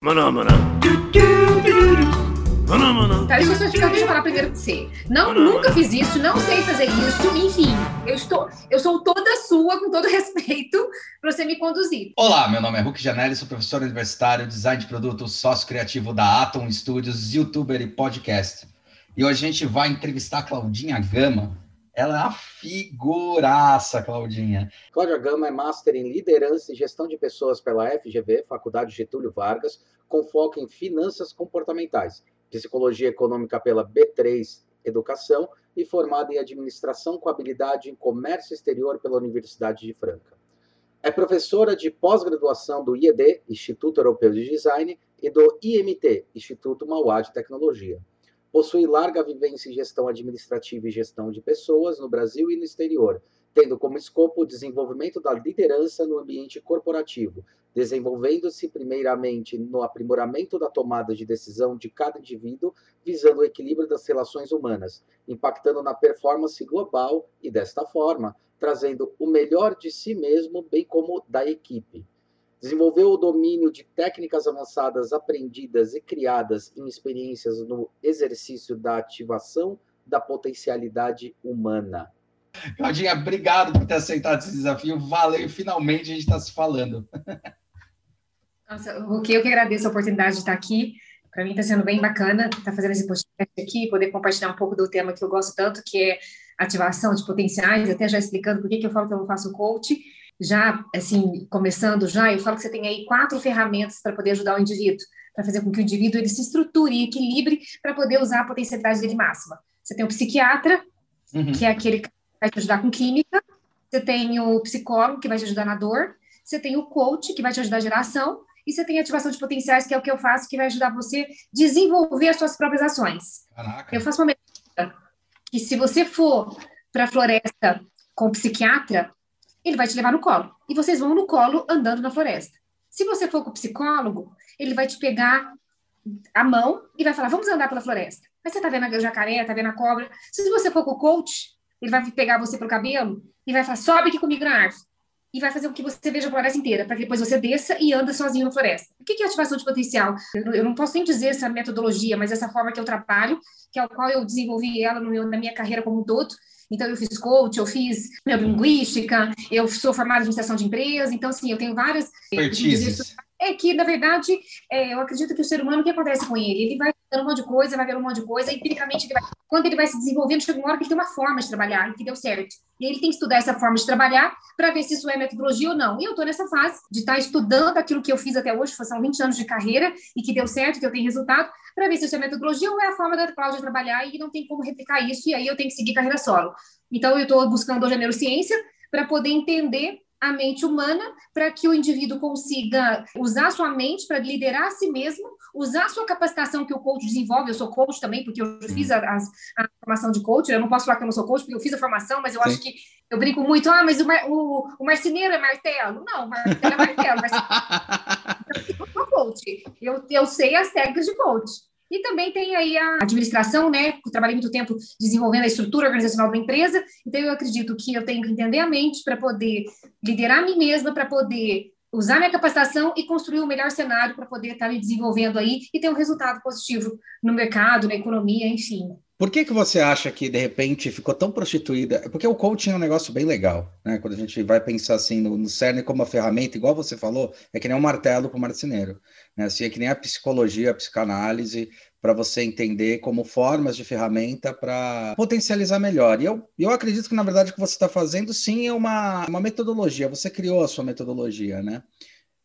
Maná, maná. Maná, maná. Tá, deixa, eu, deixa eu falar primeiro com você. Não, nunca fiz isso, não sei fazer isso, enfim. Eu estou, eu sou toda sua, com todo respeito, para você me conduzir. Olá, meu nome é Hulk Janelli, sou professor universitário, design de produto, sócio criativo da Atom Studios, youtuber e podcast. E hoje a gente vai entrevistar a Claudinha Gama. Ela é a figuraça, Claudinha. Cláudia Gama é Master em Liderança e Gestão de Pessoas pela FGV, Faculdade Getúlio Vargas, com foco em Finanças Comportamentais, Psicologia Econômica pela B3 Educação e formada em Administração com habilidade em Comércio Exterior pela Universidade de Franca. É professora de pós-graduação do IED, Instituto Europeu de Design, e do IMT, Instituto Mauá de Tecnologia. Possui larga vivência em gestão administrativa e gestão de pessoas no Brasil e no exterior, tendo como escopo o desenvolvimento da liderança no ambiente corporativo, desenvolvendo-se primeiramente no aprimoramento da tomada de decisão de cada indivíduo, visando o equilíbrio das relações humanas, impactando na performance global e, desta forma, trazendo o melhor de si mesmo, bem como da equipe. Desenvolveu o domínio de técnicas avançadas aprendidas e criadas em experiências no exercício da ativação da potencialidade humana. Claudinha, obrigado por ter aceitado esse desafio. Valeu, finalmente a gente está se falando. Nossa, o que eu que agradeço a oportunidade de estar aqui. Para mim está sendo bem bacana estar fazendo esse podcast aqui, poder compartilhar um pouco do tema que eu gosto tanto, que é ativação de potenciais, até já explicando por que, que eu falo que eu não faço coach já, assim, começando já, eu falo que você tem aí quatro ferramentas para poder ajudar o indivíduo, para fazer com que o indivíduo ele se estruture e equilibre para poder usar a potencialidade dele máxima. Você tem o psiquiatra, uhum. que é aquele que vai te ajudar com química, você tem o psicólogo, que vai te ajudar na dor, você tem o coach, que vai te ajudar a geração, e você tem a ativação de potenciais, que é o que eu faço, que vai ajudar você a desenvolver as suas próprias ações. Caraca. Eu faço uma medida que se você for para a floresta com o psiquiatra, ele vai te levar no colo. E vocês vão no colo andando na floresta. Se você for com o psicólogo, ele vai te pegar a mão e vai falar: vamos andar pela floresta. Mas você tá vendo a jacaré, tá vendo a cobra. Se você for com o coach, ele vai pegar você pelo cabelo e vai falar: sobe aqui comigo na árvore. E vai fazer com que você veja a floresta inteira, para que depois você desça e anda sozinho na floresta. O que é ativação de potencial? Eu não posso nem dizer essa metodologia, mas essa forma que eu trabalho, que é o qual eu desenvolvi ela no meu, na minha carreira como um todo, então, eu fiz coach, eu fiz neurolinguística, eu sou formada em administração de empresas, então, assim, eu tenho várias... Expertises. É que, na verdade, é, eu acredito que o ser humano, o que acontece com ele? Ele vai vendo um monte de coisa, vai ver um monte de coisa, e empiricamente, ele vai, quando ele vai se desenvolvendo, chega uma hora que ele tem uma forma de trabalhar, que deu certo. E ele tem que estudar essa forma de trabalhar para ver se isso é metodologia ou não. E eu estou nessa fase de estar tá estudando aquilo que eu fiz até hoje, são 20 anos de carreira, e que deu certo, que eu tenho resultado, para ver se isso é metodologia ou é a forma da Cláudia trabalhar, e não tem como replicar isso, e aí eu tenho que seguir carreira solo. Então, eu estou buscando hoje a neurociência para poder entender a mente humana para que o indivíduo consiga usar sua mente para liderar a si mesmo, usar a sua capacitação que o coach desenvolve. Eu sou coach também, porque eu fiz a, a, a formação de coach. Eu não posso falar que eu não sou coach, porque eu fiz a formação, mas eu Sim. acho que eu brinco muito. Ah, mas o, o, o marceneiro é martelo. Não, martelo é martelo. Marceneiro... eu sou coach. Eu, eu sei as técnicas de coach. E também tem aí a administração, né? Eu trabalhei muito tempo desenvolvendo a estrutura organizacional da empresa, então eu acredito que eu tenho que entender a mente para poder liderar a mim mesma, para poder usar minha capacitação e construir o melhor cenário para poder estar tá me desenvolvendo aí e ter um resultado positivo no mercado, na economia, enfim. Por que, que você acha que, de repente, ficou tão prostituída? Porque o coaching é um negócio bem legal, né? Quando a gente vai pensar assim no, no CERN como uma ferramenta, igual você falou, é que nem um martelo para o marceneiro. Né? Assim, é que nem a psicologia, a psicanálise, para você entender como formas de ferramenta para potencializar melhor. E eu, eu acredito que, na verdade, o que você está fazendo, sim, é uma, uma metodologia. Você criou a sua metodologia, né?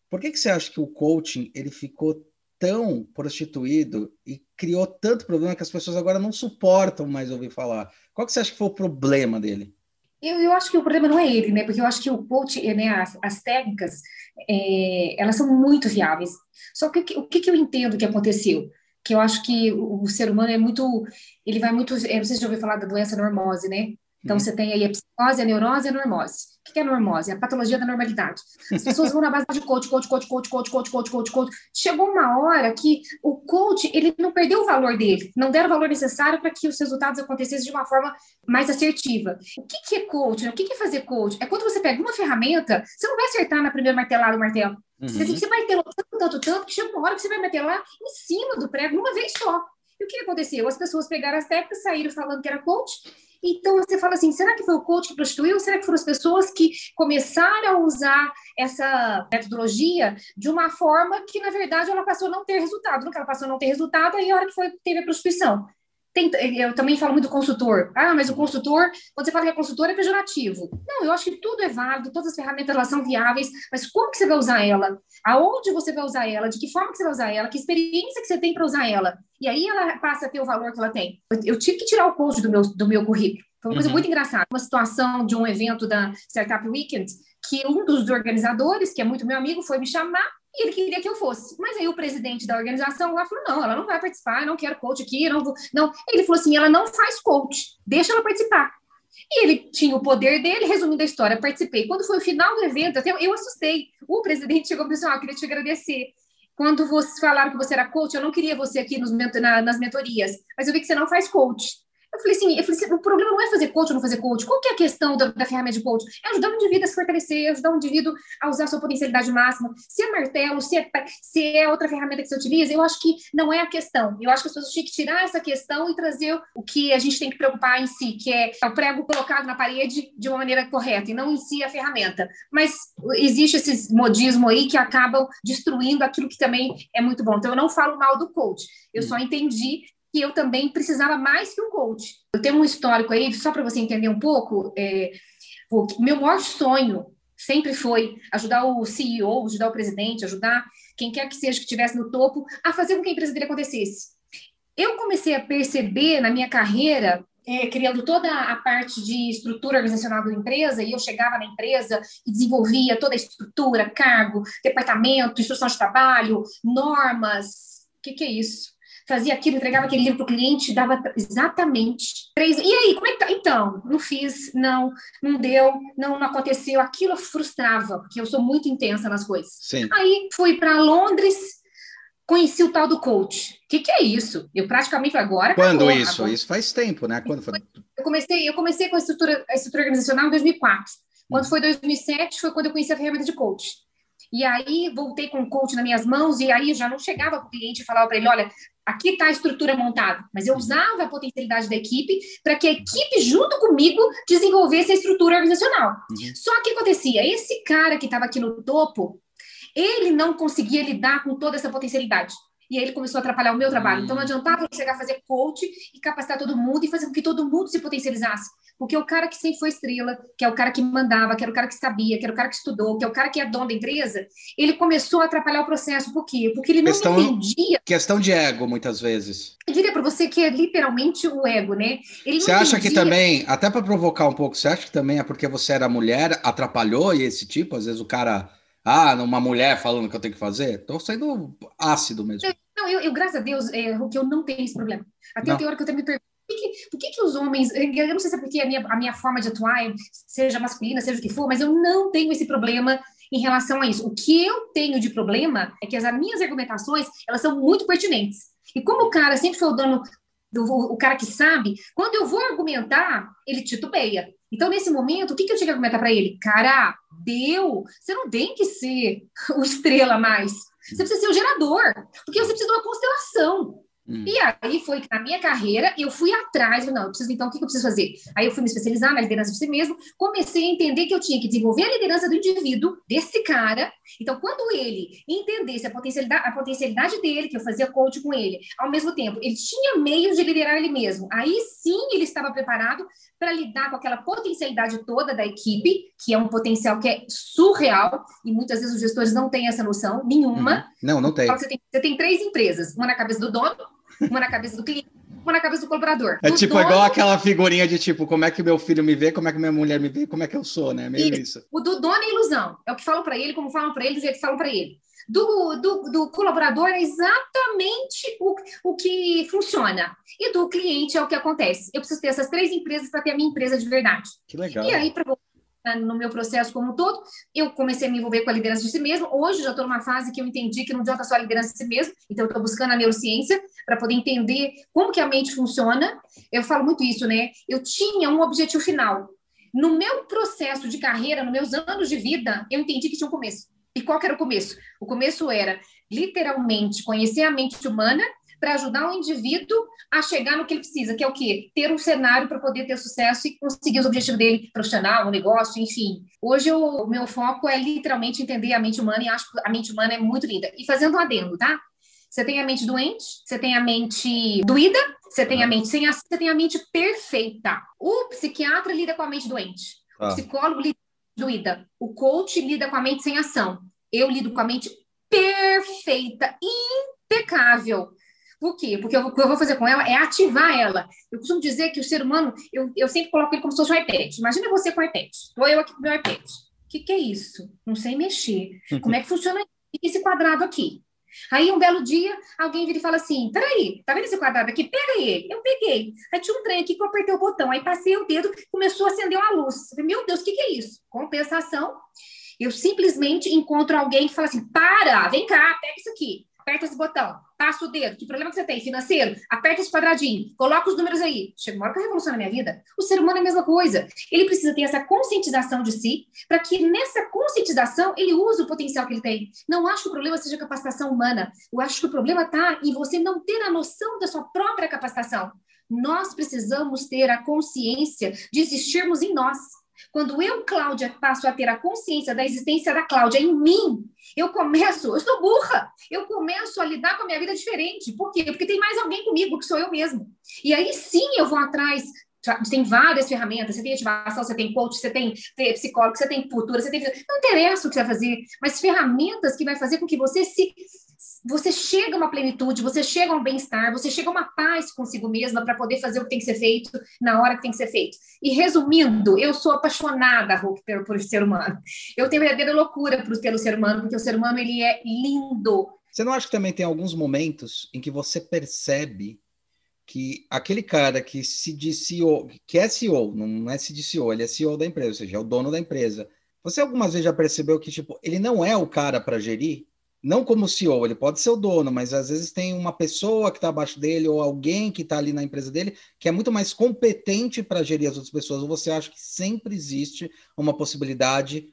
Por que, que você acha que o coaching ele ficou tão prostituído e criou tanto problema que as pessoas agora não suportam mais ouvir falar. Qual que você acha que foi o problema dele? Eu, eu acho que o problema não é ele, né? Porque eu acho que o coach, né, as, as técnicas, é, elas são muito viáveis. Só que o que, que eu entendo que aconteceu? Que eu acho que o, ser humano é muito, ele vai muito, eu não sei se já ouviu falar da doença normose, né? Então, uhum. você tem aí a psicose, a neurose e a normose. O que é a normose? É a patologia da normalidade. As pessoas vão na base de coach, coach, coach, coach, coach, coach, coach, coach, coach. Chegou uma hora que o coach, ele não perdeu o valor dele, não deram o valor necessário para que os resultados acontecessem de uma forma mais assertiva. O que, que é coach? O que, que é fazer coach? É quando você pega uma ferramenta, você não vai acertar na primeira martelada do martelo. Uhum. Você, você martelou tanto, tanto, tanto, que chega uma hora que você vai martelar em cima do prego, uma vez só. E o que aconteceu? As pessoas pegaram as técnicas, saíram falando que era coach, então você fala assim: será que foi o coach que prostituiu? Será que foram as pessoas que começaram a usar essa metodologia de uma forma que, na verdade, ela passou a não ter resultado? Nunca ela passou a não ter resultado, aí a hora que foi, teve a prostituição. Tem, eu também falo muito do consultor. Ah, mas o consultor, quando você fala que é consultor, é pejorativo. Não, eu acho que tudo é válido, todas as ferramentas elas são viáveis, mas como que você vai usar ela? Aonde você vai usar ela? De que forma que você vai usar ela? Que experiência que você tem para usar ela? E aí ela passa a ter o valor que ela tem. Eu, eu tive que tirar o coach do meu, do meu currículo. Foi uma coisa uhum. muito engraçada. Uma situação de um evento da Startup Weekend, que um dos organizadores, que é muito meu amigo, foi me chamar e ele queria que eu fosse. Mas aí o presidente da organização lá falou: não, ela não vai participar, não quero coach aqui, não vou. Não. Ele falou assim: ela não faz coach, deixa ela participar. E ele tinha o poder dele, resumindo a história, participei. Quando foi o final do evento, até eu assustei. O presidente chegou e disse: ah, eu queria te agradecer. Quando vocês falaram que você era coach, eu não queria você aqui nos, na, nas mentorias, mas eu vi que você não faz coach. Eu falei assim, eu falei assim, o problema não é fazer coach ou não fazer coach. Qual que é a questão da, da ferramenta de coach? É ajudar o indivíduo a se fortalecer, ajudar o indivíduo a usar a sua potencialidade máxima. Se é martelo, se é, se é outra ferramenta que você utiliza, eu acho que não é a questão. Eu acho que as pessoas têm que tirar essa questão e trazer o que a gente tem que preocupar em si, que é o prego colocado na parede de uma maneira correta e não em si a ferramenta. Mas existe esse modismo aí que acabam destruindo aquilo que também é muito bom. Então, eu não falo mal do coach. Eu só entendi que eu também precisava mais que um coach. Eu tenho um histórico aí, só para você entender um pouco, é, o meu maior sonho sempre foi ajudar o CEO, ajudar o presidente, ajudar quem quer que seja que estivesse no topo a fazer com que a empresa dele acontecesse. Eu comecei a perceber na minha carreira é, criando toda a parte de estrutura organizacional da empresa, e eu chegava na empresa e desenvolvia toda a estrutura, cargo, departamento, instrução de trabalho, normas. O que, que é isso? Fazia aquilo, entregava aquele livro para o cliente, dava exatamente três. E aí, como é que tá? Então, não fiz, não, não deu, não, não aconteceu. Aquilo frustrava, porque eu sou muito intensa nas coisas. Sim. Aí fui para Londres, conheci o tal do coach. O que, que, é isso? Eu praticamente agora. Quando acabou, isso? Agora. Isso faz tempo, né? Quando foi? Eu comecei, eu comecei com a estrutura, a estrutura organizacional em 2004. Quando hum. foi 2007, foi quando eu conheci a ferramenta de coach. E aí voltei com o coach nas minhas mãos e aí já não chegava para o cliente e falava para ele, olha, aqui está a estrutura montada, mas eu usava a potencialidade da equipe para que a equipe, junto comigo, desenvolvesse a estrutura organizacional. Uhum. Só que acontecia, esse cara que estava aqui no topo, ele não conseguia lidar com toda essa potencialidade. E aí ele começou a atrapalhar o meu trabalho. Então não adiantava eu chegar a fazer coach e capacitar todo mundo e fazer com que todo mundo se potencializasse. Porque o cara que sempre foi estrela, que é o cara que mandava, que era o cara que sabia, que era o cara que estudou, que é o cara que é dono da empresa, ele começou a atrapalhar o processo. Por quê? Porque ele não questão, entendia. Questão de ego, muitas vezes. Eu diria para você que é literalmente o ego, né? Ele você acha entendia... que também, até para provocar um pouco, você acha que também é porque você era mulher, atrapalhou e esse tipo? Às vezes o cara. Ah, uma mulher falando que eu tenho que fazer? Estou saindo ácido mesmo. Não, eu, eu graças a Deus, é, que eu não tenho esse problema. Até não. tem hora que eu tenho me pergunto por que, por que, que os homens, eu não sei se é porque a minha, a minha forma de atuar, seja masculina, seja o que for, mas eu não tenho esse problema em relação a isso. O que eu tenho de problema é que as minhas argumentações, elas são muito pertinentes. E como o cara sempre foi o dono, do, o cara que sabe, quando eu vou argumentar, ele titubeia. Então, nesse momento, o que, que eu tinha que argumentar para ele? Cara, deu, você não tem que ser o estrela mais. Você precisa ser o gerador, porque você precisa de uma constelação. Hum. E aí foi que na minha carreira eu fui atrás, não, eu preciso então, o que eu preciso fazer? Aí eu fui me especializar na liderança de si mesmo, comecei a entender que eu tinha que desenvolver a liderança do indivíduo, desse cara. Então, quando ele entendesse a potencialidade, a potencialidade dele, que eu fazia coach com ele, ao mesmo tempo, ele tinha meios de liderar ele mesmo. Aí sim ele estava preparado para lidar com aquela potencialidade toda da equipe, que é um potencial que é surreal, e muitas vezes os gestores não têm essa noção nenhuma. Uhum. Não, não tem. Você, tem. você tem três empresas, uma na cabeça do dono, uma na cabeça do cliente, uma na cabeça do colaborador. É do tipo dono, igual aquela figurinha de tipo, como é que meu filho me vê, como é que minha mulher me vê, como é que eu sou, né? Meio isso. isso. O do dono é ilusão. É o que falam para ele, como falam para ele, do jeito que falam para ele. Do, do, do colaborador é exatamente o, o que funciona. E do cliente é o que acontece. Eu preciso ter essas três empresas para ter a minha empresa de verdade. Que legal. E aí, para no meu processo como um todo, eu comecei a me envolver com a liderança de si mesmo. Hoje já estou numa fase que eu entendi que não adianta só a liderança de si mesmo, então estou buscando a neurociência para poder entender como que a mente funciona. Eu falo muito isso, né? Eu tinha um objetivo final. No meu processo de carreira, nos meus anos de vida, eu entendi que tinha um começo. E qual era o começo? O começo era literalmente conhecer a mente humana para ajudar o indivíduo a chegar no que ele precisa, que é o quê? Ter um cenário para poder ter sucesso e conseguir os objetivos dele, profissional, negócio, enfim. Hoje o meu foco é literalmente entender a mente humana e acho que a mente humana é muito linda. E fazendo um adendo, tá? Você tem a mente doente, você tem a mente doída, você tem a mente sem ação, você tem a mente perfeita. O psiquiatra lida com a mente doente, ah. o psicólogo lida com a mente doída, o coach lida com a mente sem ação. Eu lido com a mente perfeita, impecável. Por quê? Porque eu, o que eu vou fazer com ela é ativar ela. Eu costumo dizer que o ser humano, eu, eu sempre coloco ele como se fosse um iPad. Imagina você com o iPad. Estou eu aqui com o meu iPad. O que, que é isso? Não sei mexer. Como é que funciona esse quadrado aqui? Aí, um belo dia, alguém vira e fala assim: peraí, tá vendo esse quadrado aqui? Pega ele. Eu peguei. Aí tinha um trem aqui que eu apertei o botão. Aí passei o dedo, começou a acender uma luz. falei, Meu Deus, o que, que é isso? Compensação. Eu simplesmente encontro alguém que fala assim: para, vem cá, pega isso aqui aperta esse botão, passa o dedo. Que problema que você tem? Financeiro? Aperta esse quadradinho, coloca os números aí. Chega uma hora que revoluciona a minha vida. O ser humano é a mesma coisa. Ele precisa ter essa conscientização de si, para que nessa conscientização ele use o potencial que ele tem. Não acho que o problema seja capacitação humana. Eu acho que o problema está em você não ter a noção da sua própria capacitação. Nós precisamos ter a consciência de existirmos em nós. Quando eu, Cláudia, passo a ter a consciência da existência da Cláudia em mim, eu começo, eu sou burra, eu começo a lidar com a minha vida diferente. Por quê? Porque tem mais alguém comigo, que sou eu mesmo. E aí sim eu vou atrás tem várias ferramentas, você tem ativação, você tem coach, você tem psicólogo, você tem cultura, você tem. Não interessa o que você vai fazer, mas ferramentas que vai fazer com que você se você chega a uma plenitude, você chega a um bem-estar, você chega a uma paz consigo mesma para poder fazer o que tem que ser feito na hora que tem que ser feito. E resumindo, eu sou apaixonada, Hulk, por, por ser humano. Eu tenho verdadeira loucura por, pelo ser humano, porque o ser humano ele é lindo. Você não acha que também tem alguns momentos em que você percebe que aquele cara que se diz CEO, que é CEO, não é se diz CEO, ele é CEO da empresa, ou seja, é o dono da empresa. Você algumas vezes já percebeu que tipo, ele não é o cara para gerir? Não como CEO, ele pode ser o dono, mas às vezes tem uma pessoa que está abaixo dele ou alguém que está ali na empresa dele que é muito mais competente para gerir as outras pessoas. Ou você acha que sempre existe uma possibilidade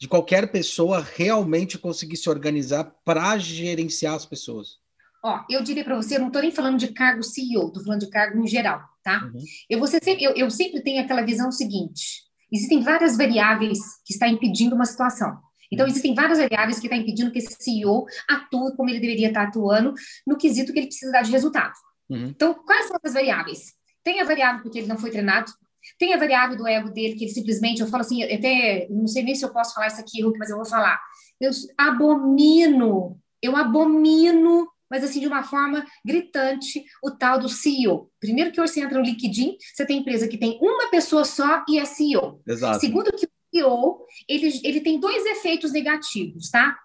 de qualquer pessoa realmente conseguir se organizar para gerenciar as pessoas? Ó, eu diria para você, eu não estou nem falando de cargo CEO, estou falando de cargo em geral, tá? Uhum. Eu, você sempre, eu, eu sempre tenho aquela visão seguinte: existem várias variáveis que estão impedindo uma situação. Então, existem várias variáveis que estão tá impedindo que esse CEO atue como ele deveria estar atuando no quesito que ele precisa dar de resultado. Uhum. Então, quais são essas variáveis? Tem a variável porque ele não foi treinado, tem a variável do ego dele, que ele simplesmente, eu falo assim, até, não sei nem se eu posso falar isso aqui, Hulk, mas eu vou falar. Eu abomino, eu abomino, mas assim, de uma forma gritante, o tal do CEO. Primeiro que você entra no LinkedIn, você tem empresa que tem uma pessoa só e é CEO. Exato. Segundo que CEO, ele, ele tem dois efeitos negativos, tá?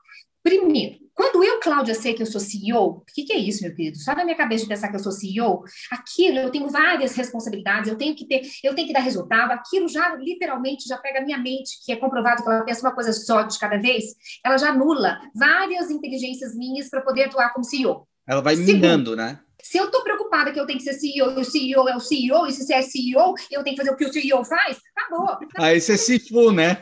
Primeiro, quando eu, Cláudia, sei que eu sou CEO, o que, que, é isso, meu querido? Só na minha cabeça de pensar que eu sou CEO, aquilo eu tenho várias responsabilidades, eu tenho que ter, eu tenho que dar resultado, aquilo já literalmente já pega a minha mente, que é comprovado que ela pensa uma coisa só de cada vez, ela já anula várias inteligências minhas para poder atuar como CEO. Ela vai Segundo, minando, né? Se eu estou preocupada que eu tenho que ser CEO e o CEO é o CEO, e se você é CEO, eu tenho que fazer o que o CEO faz, acabou. Aí você se fu, né?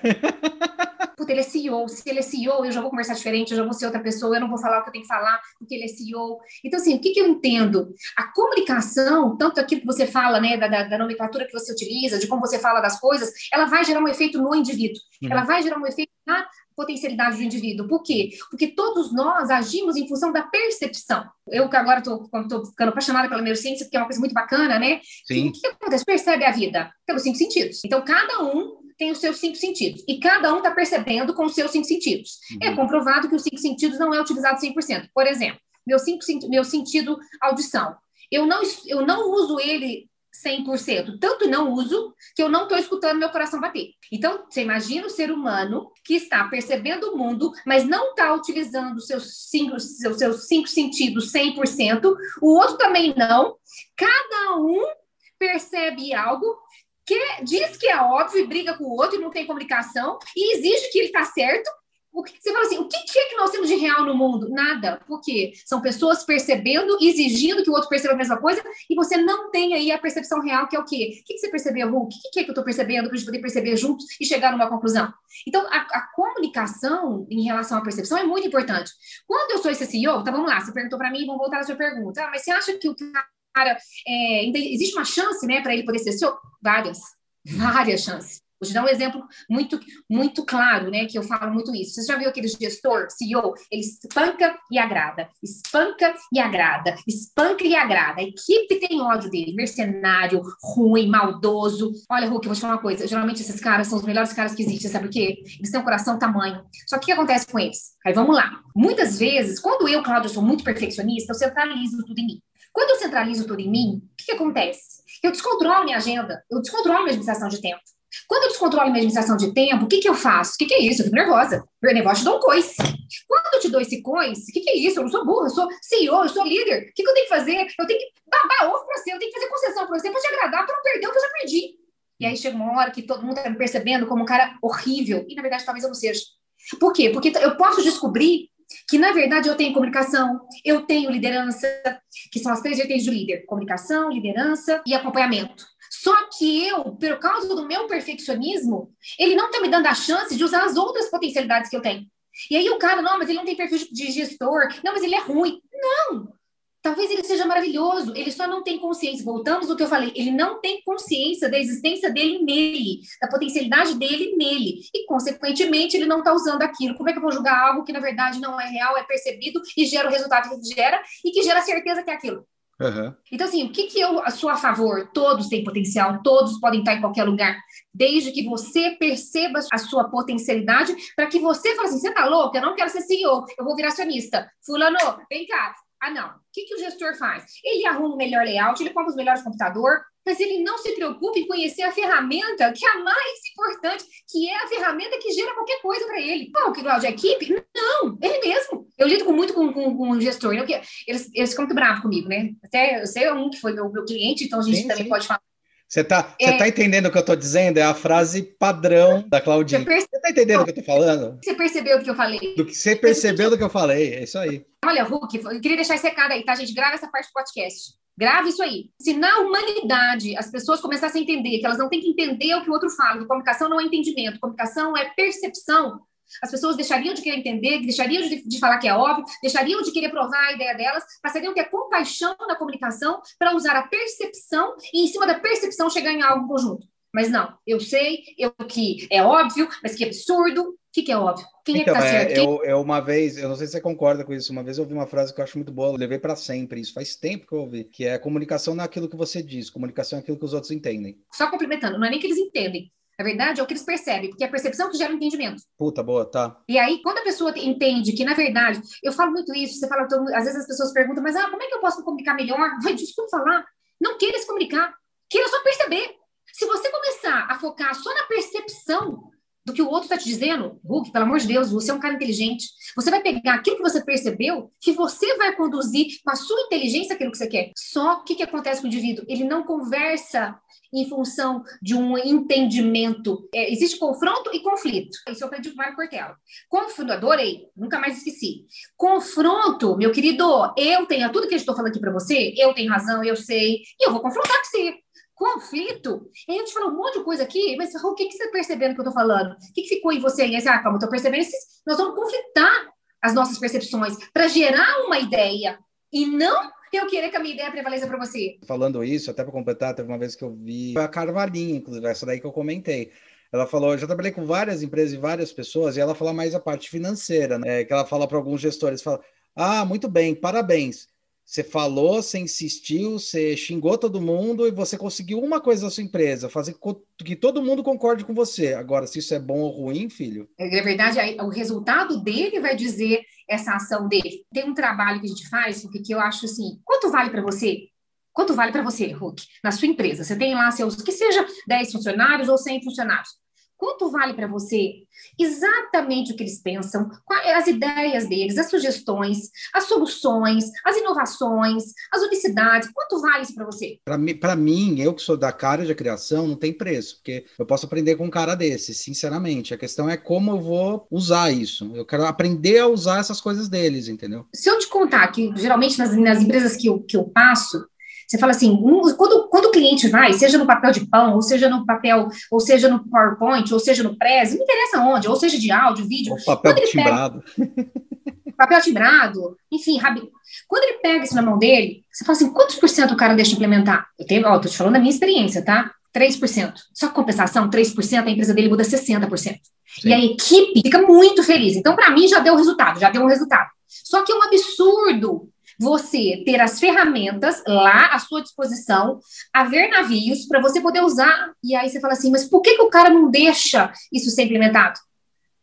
Puta, ele é CEO. Se ele é CEO, eu já vou conversar diferente, eu já vou ser outra pessoa, eu não vou falar o que eu tenho que falar, porque ele é CEO. Então, assim, o que, que eu entendo? A comunicação, tanto aquilo que você fala, né, da, da, da nomenclatura que você utiliza, de como você fala das coisas, ela vai gerar um efeito no indivíduo. Uhum. Ela vai gerar um efeito na potencialidade do indivíduo. Por quê? Porque todos nós agimos em função da percepção. Eu que agora estou ficando apaixonada pela neurociência, porque é uma coisa muito bacana, né? Sim. O que, que acontece? Percebe a vida pelos cinco sentidos. Então, cada um tem os seus cinco sentidos. E cada um está percebendo com os seus cinco sentidos. Uhum. É comprovado que os cinco sentidos não é utilizado 100%. Por exemplo, meu, cinco, meu sentido audição. Eu não, eu não uso ele 100%. Tanto não uso que eu não estou escutando meu coração bater. Então, você imagina o ser humano que está percebendo o mundo, mas não está utilizando seus cinco, seus, seus cinco sentidos 100%, o outro também não. Cada um percebe algo que diz que é óbvio e briga com o outro e não tem comunicação e exige que ele está certo você fala assim, o que, é que nós temos de real no mundo? Nada. Por quê? São pessoas percebendo, exigindo que o outro perceba a mesma coisa, e você não tem aí a percepção real, que é o quê? O que, você percebeu, Ru? O que, que é que eu estou percebendo para a gente poder perceber juntos e chegar numa conclusão? Então, a, a, comunicação em relação à percepção é muito importante. Quando eu sou esse CEO, tá, vamos lá, você perguntou para mim, vamos voltar à sua pergunta. Ah, mas você acha que o cara, é, existe uma chance, né, para ele poder ser CEO? Várias, várias chances. Vou te dar um exemplo muito, muito claro, né? Que eu falo muito isso. Você já viu aquele gestor, CEO? Ele espanca e agrada, espanca e agrada, espanca e agrada. A equipe tem ódio dele, mercenário, ruim, maldoso. Olha, Hulk, eu vou te falar uma coisa. Geralmente esses caras são os melhores caras que existem, sabe por quê? Eles têm um coração tamanho. Só que o que acontece com eles? Aí vamos lá. Muitas vezes, quando eu, Cláudio, sou muito perfeccionista, eu centralizo tudo em mim. Quando eu centralizo tudo em mim, o que, que acontece? Eu descontrolo minha agenda, eu descontrolo minha administração de tempo. Quando eu descontrolo minha administração de tempo, o que, que eu faço? O que, que é isso? Eu fico nervosa. Meu negócio te dou um coice. Quando eu te dou esse coice, o que, que é isso? Eu não sou burra, eu sou CEO, eu sou líder. O que, que eu tenho que fazer? Eu tenho que babar ovo para você, eu tenho que fazer concessão para você para te agradar, para não perder o que eu já perdi. E aí chega uma hora que todo mundo está me percebendo como um cara horrível. E na verdade, talvez eu não seja. Por quê? Porque eu posso descobrir que na verdade eu tenho comunicação, eu tenho liderança, que são as três vertentes do líder: comunicação, liderança e acompanhamento. Só que eu, por causa do meu perfeccionismo, ele não está me dando a chance de usar as outras potencialidades que eu tenho. E aí o cara, não, mas ele não tem perfil de gestor, não, mas ele é ruim. Não! Talvez ele seja maravilhoso, ele só não tem consciência. Voltamos ao que eu falei, ele não tem consciência da existência dele nele, da potencialidade dele nele. E, consequentemente, ele não está usando aquilo. Como é que eu vou julgar algo que, na verdade, não é real, é percebido e gera o resultado que gera e que gera certeza que é aquilo? Uhum. Então, assim, o que, que eu sou a favor? Todos têm potencial, todos podem estar em qualquer lugar, desde que você perceba a sua potencialidade, para que você fale assim: você tá louco? Eu não quero ser CEO, eu vou virar acionista. Fulano, vem cá. Ah, não. O que, que o gestor faz? Ele arruma o melhor layout, ele compra os melhores computadores, mas ele não se preocupa em conhecer a ferramenta que é a mais importante, que é a ferramenta que gera qualquer coisa para ele. Qual que Cláudio, a equipe? Não, ele mesmo. Eu lido com, muito com, com, com o gestor, né? eles, eles ficam muito bravos comigo, né? Até eu sei um que foi meu, meu cliente, então a gente sim, também sim. pode falar. Você está é, tá entendendo o que eu estou dizendo? É a frase padrão da Claudinha. Você, perce... você tá entendendo o que eu estou falando? Você percebeu do que eu falei? Do que você percebeu do que eu falei, é isso aí. Olha, Hulk, eu queria deixar esse recado aí, tá, gente? Grava essa parte do podcast. Grave isso aí. Se na humanidade as pessoas começassem a entender que elas não têm que entender o que o outro fala, comunicação não é entendimento, comunicação é percepção, as pessoas deixariam de querer entender, deixariam de, de, falar que é óbvio, deixariam de querer provar a ideia delas, passariam a ter compaixão na comunicação para usar a percepção e, em cima da percepção, chegar em algo conjunto. Mas não, eu sei, eu que é óbvio, mas que é absurdo. O que, que é óbvio? Quem então, é que tá então, certo? É, eu, eu, uma vez, eu não sei se você concorda com isso, uma vez eu ouvi uma frase que eu acho muito boa, eu levei para sempre, isso faz tempo que eu ouvi, que é comunicação não é aquilo que você diz, comunicação é aquilo que os outros entendem. Só complementando, não é nem que eles entendem, na verdade, é o que eles percebem, porque é a percepção que gera o entendimento. Puta, boa, tá. E aí, quando a pessoa entende que, na verdade, eu falo muito isso, você fala, às vezes as pessoas perguntam, mas ah, como é que eu posso me comunicar melhor? Desculpa falar. Não queira se comunicar, queira só perceber. Se você começar a focar só na percepção do que o outro está te dizendo, Hulk, pelo amor de Deus, você é um cara inteligente. Você vai pegar aquilo que você percebeu, que você vai conduzir com a sua inteligência aquilo que você quer. Só que o que acontece com o indivíduo? Ele não conversa em função de um entendimento. É, existe confronto e conflito. Isso eu aprendi com o Mário Cortella. Confronto, adorei, nunca mais esqueci. Confronto, meu querido, eu tenho tudo que eu estou falando aqui para você, eu tenho razão, eu sei, e eu vou confrontar com você conflito. E aí eu te um monte de coisa aqui, mas o que, que você está percebendo que eu estou falando? O que, que ficou em você aí? Ah, calma, estou percebendo. Esses, nós vamos conflitar as nossas percepções para gerar uma ideia e não eu querer que a minha ideia prevaleça para você. Falando isso, até para completar, teve uma vez que eu vi a Carvalhinha, inclusive, essa daí que eu comentei. Ela falou, eu já trabalhei com várias empresas e várias pessoas, e ela fala mais a parte financeira, né? Que ela fala para alguns gestores, fala, ah, muito bem, parabéns. Você falou, você insistiu, você xingou todo mundo e você conseguiu uma coisa da sua empresa, fazer que todo mundo concorde com você. Agora, se isso é bom ou ruim, filho. É, na verdade, o resultado dele vai dizer essa ação dele. Tem um trabalho que a gente faz, que eu acho assim: quanto vale para você Quanto vale para você, Hulk, na sua empresa? Você tem lá seus, que seja 10 funcionários ou 100 funcionários. Quanto vale para você exatamente o que eles pensam, as ideias deles, as sugestões, as soluções, as inovações, as unicidades? Quanto vale isso para você? Para mim, eu que sou da cara de criação, não tem preço, porque eu posso aprender com um cara desse, sinceramente. A questão é como eu vou usar isso. Eu quero aprender a usar essas coisas deles, entendeu? Se eu te contar que, geralmente, nas, nas empresas que eu, que eu passo, você fala assim, quando, quando o cliente vai, seja no papel de pão, ou seja no papel, ou seja no PowerPoint, ou seja no Prezi, não interessa onde, ou seja de áudio, vídeo. O papel timbrado. Pega, papel timbrado, enfim, rabi... quando ele pega isso na mão dele, você fala assim, quantos por cento o cara deixa implementar? Eu tenho, ó, tô te falando da minha experiência, tá? 3%. Só compensação, 3%, a empresa dele muda 60%. Sim. E a equipe fica muito feliz. Então, para mim, já deu resultado, já deu um resultado. Só que é um absurdo você ter as ferramentas lá à sua disposição, haver navios para você poder usar. E aí você fala assim, mas por que, que o cara não deixa isso ser implementado?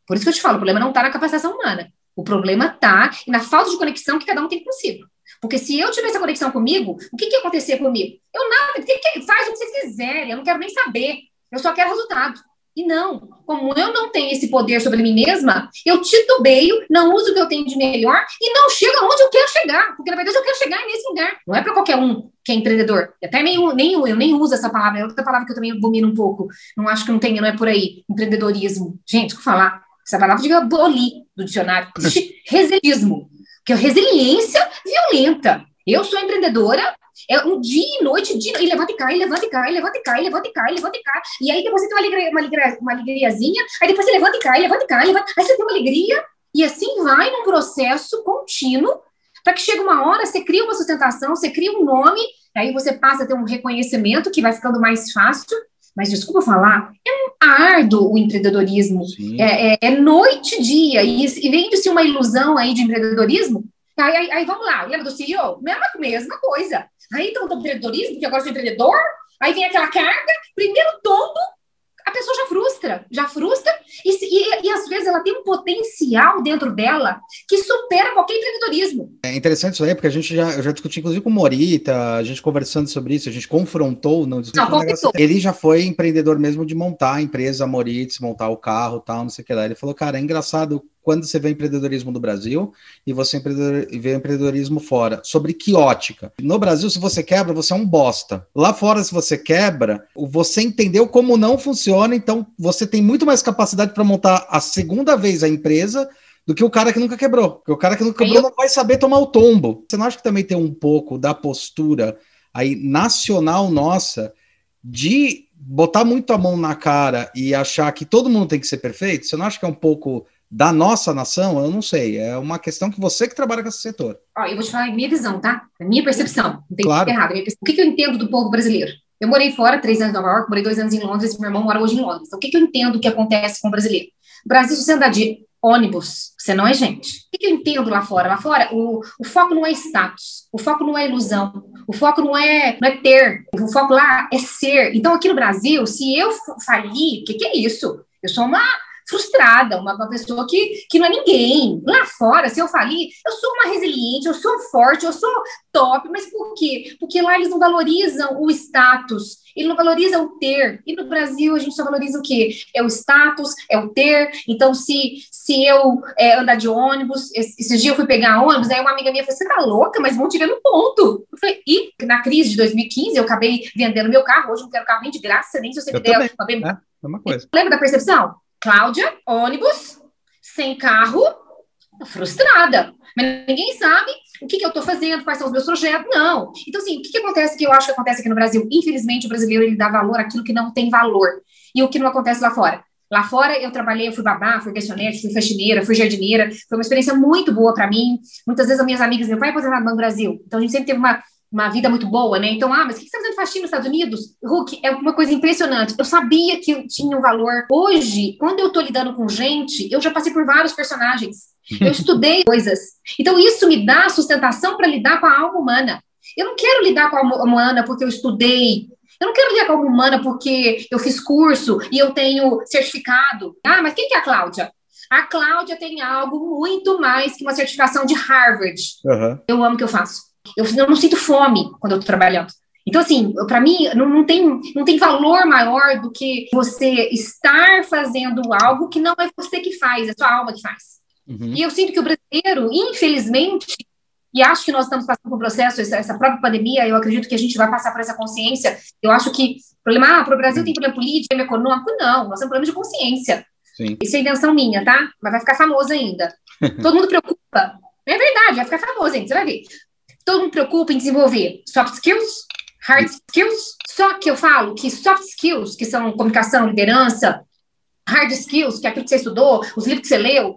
Por isso que eu te falo, o problema não está na capacitação humana. O problema está na falta de conexão que cada um tem consigo. Porque se eu tivesse a conexão comigo, o que, que ia acontecer comigo? Eu nada, faz o que vocês quiserem, eu não quero nem saber. Eu só quero resultado. E não, como eu não tenho esse poder sobre mim mesma, eu titubeio, não uso o que eu tenho de melhor e não chego aonde eu quero chegar, porque na verdade eu quero chegar nesse lugar. Não é para qualquer um que é empreendedor. Até nem, nem eu nem uso essa palavra, é outra palavra que eu também abomino um pouco. Não acho que não tem, não é por aí. Empreendedorismo. Gente, o que falar? Essa palavra de aboli do dicionário. Existe resiliismo, que é resiliência violenta. Eu sou empreendedora é um dia e noite, dia, e levanta e cai, levanta e cai, levanta e cai, levanta e cai, levanta e cai. E aí depois você tem uma, alegria, uma, alegria, uma alegriazinha, aí depois você levanta e cai, levanta e cai, levanta, aí você tem uma alegria, e assim vai num processo contínuo, para que chegue uma hora, você cria uma sustentação, você cria um nome, aí você passa a ter um reconhecimento que vai ficando mais fácil. Mas desculpa falar, é um árduo o empreendedorismo. É, é, é, noite e dia. E, e vende-se uma ilusão aí de empreendedorismo. Aí, aí, aí, vamos lá, lembra do CEO? Mesma, mesma coisa. Aí então do empreendedorismo, porque agora sou empreendedor, aí vem aquela carga, primeiro tombo, a pessoa já frustra, já frustra, e, e, e, às vezes ela tem um potencial dentro dela que supera qualquer empreendedorismo. É interessante isso aí, porque a gente já, eu já discuti, inclusive, com o Morita, a gente conversando sobre isso, a gente confrontou, não não, confrontou. Ele já foi empreendedor mesmo de montar a empresa Moritz, montar o carro tal, não sei o que lá. Ele falou, cara, é engraçado quando você vê empreendedorismo no Brasil e você vê empreendedorismo fora. Sobre que ótica? No Brasil, se você quebra, você é um bosta. Lá fora, se você quebra, você entendeu como não funciona, então você tem muito mais capacidade para montar a segunda vez a empresa do que o cara que nunca quebrou. Porque o cara que nunca quebrou não vai saber tomar o tombo. Você não acha que também tem um pouco da postura aí nacional nossa de botar muito a mão na cara e achar que todo mundo tem que ser perfeito? Você não acha que é um pouco da nossa nação, eu não sei. É uma questão que você que trabalha com esse setor. Ó, eu vou te falar a minha visão, tá? A minha percepção. Não tem claro. errado. O que, que eu entendo do povo brasileiro? Eu morei fora, três anos em Nova York, morei dois anos em Londres, meu irmão mora hoje em Londres. Então, o que, que eu entendo que acontece com o brasileiro? No Brasil, se você andar de ônibus, você não é gente. O que, que eu entendo lá fora? Lá fora, o, o foco não é status, o foco não é ilusão, o foco não é, não é ter, o foco lá é ser. Então, aqui no Brasil, se eu falir, o que, que é isso? Eu sou uma frustrada, uma, uma pessoa que, que não é ninguém. Lá fora, se eu falir, eu sou uma resiliente, eu sou forte, eu sou top, mas por quê? Porque lá eles não valorizam o status, eles não valorizam o ter. E no Brasil a gente só valoriza o quê? É o status, é o ter. Então, se, se eu é, andar de ônibus, esse, esses dias eu fui pegar ônibus, aí uma amiga minha falou: você tá louca, mas vão tirar no ponto. Eu falei, e na crise de 2015 eu acabei vendendo meu carro, hoje não quero carro nem de graça, nem se você eu me der. Também, uma... é, uma coisa. Lembra da percepção? Cláudia, ônibus, sem carro, frustrada. Mas ninguém sabe o que, que eu estou fazendo, quais são os meus projetos, não. Então, assim, o que, que acontece que eu acho que acontece aqui no Brasil? Infelizmente, o brasileiro ele dá valor àquilo que não tem valor. E o que não acontece lá fora. Lá fora eu trabalhei, eu fui babá, fui garçonete, fui faxineira, fui jardineira. Foi uma experiência muito boa para mim. Muitas vezes as minhas amigas, meu pai é aposentado no Brasil. Então a gente sempre teve uma uma vida muito boa, né? Então, ah, mas o que você está fazendo faxina nos Estados Unidos? Hulk, é uma coisa impressionante. Eu sabia que tinha um valor. Hoje, quando eu estou lidando com gente, eu já passei por vários personagens. Eu estudei coisas. Então, isso me dá sustentação para lidar com a alma humana. Eu não quero lidar com a alma humana porque eu estudei. Eu não quero lidar com a alma humana porque eu fiz curso e eu tenho certificado. Ah, mas quem que é a Cláudia? A Cláudia tem algo muito mais que uma certificação de Harvard. Uhum. Eu amo o que eu faço. Eu, eu não sinto fome quando eu estou trabalhando. Então, assim, para mim, não, não, tem, não tem valor maior do que você estar fazendo algo que não é você que faz, é sua alma que faz. Uhum. E eu sinto que o brasileiro, infelizmente, e acho que nós estamos passando por um processo, essa, essa, própria pandemia, eu acredito que a gente vai passar por essa consciência. Eu acho que problema, ah, para o Brasil tem problema político, problema econômico, não, nós temos problema de consciência. Sim. Isso é invenção minha, tá? Mas vai ficar famoso ainda. Todo mundo preocupa. É verdade, vai ficar famoso ainda, você vai ver. Todo mundo preocupa em desenvolver soft skills, hard skills. Só que eu falo que soft skills, que são comunicação, liderança, hard skills, que é aquilo que você estudou, os livros que você leu,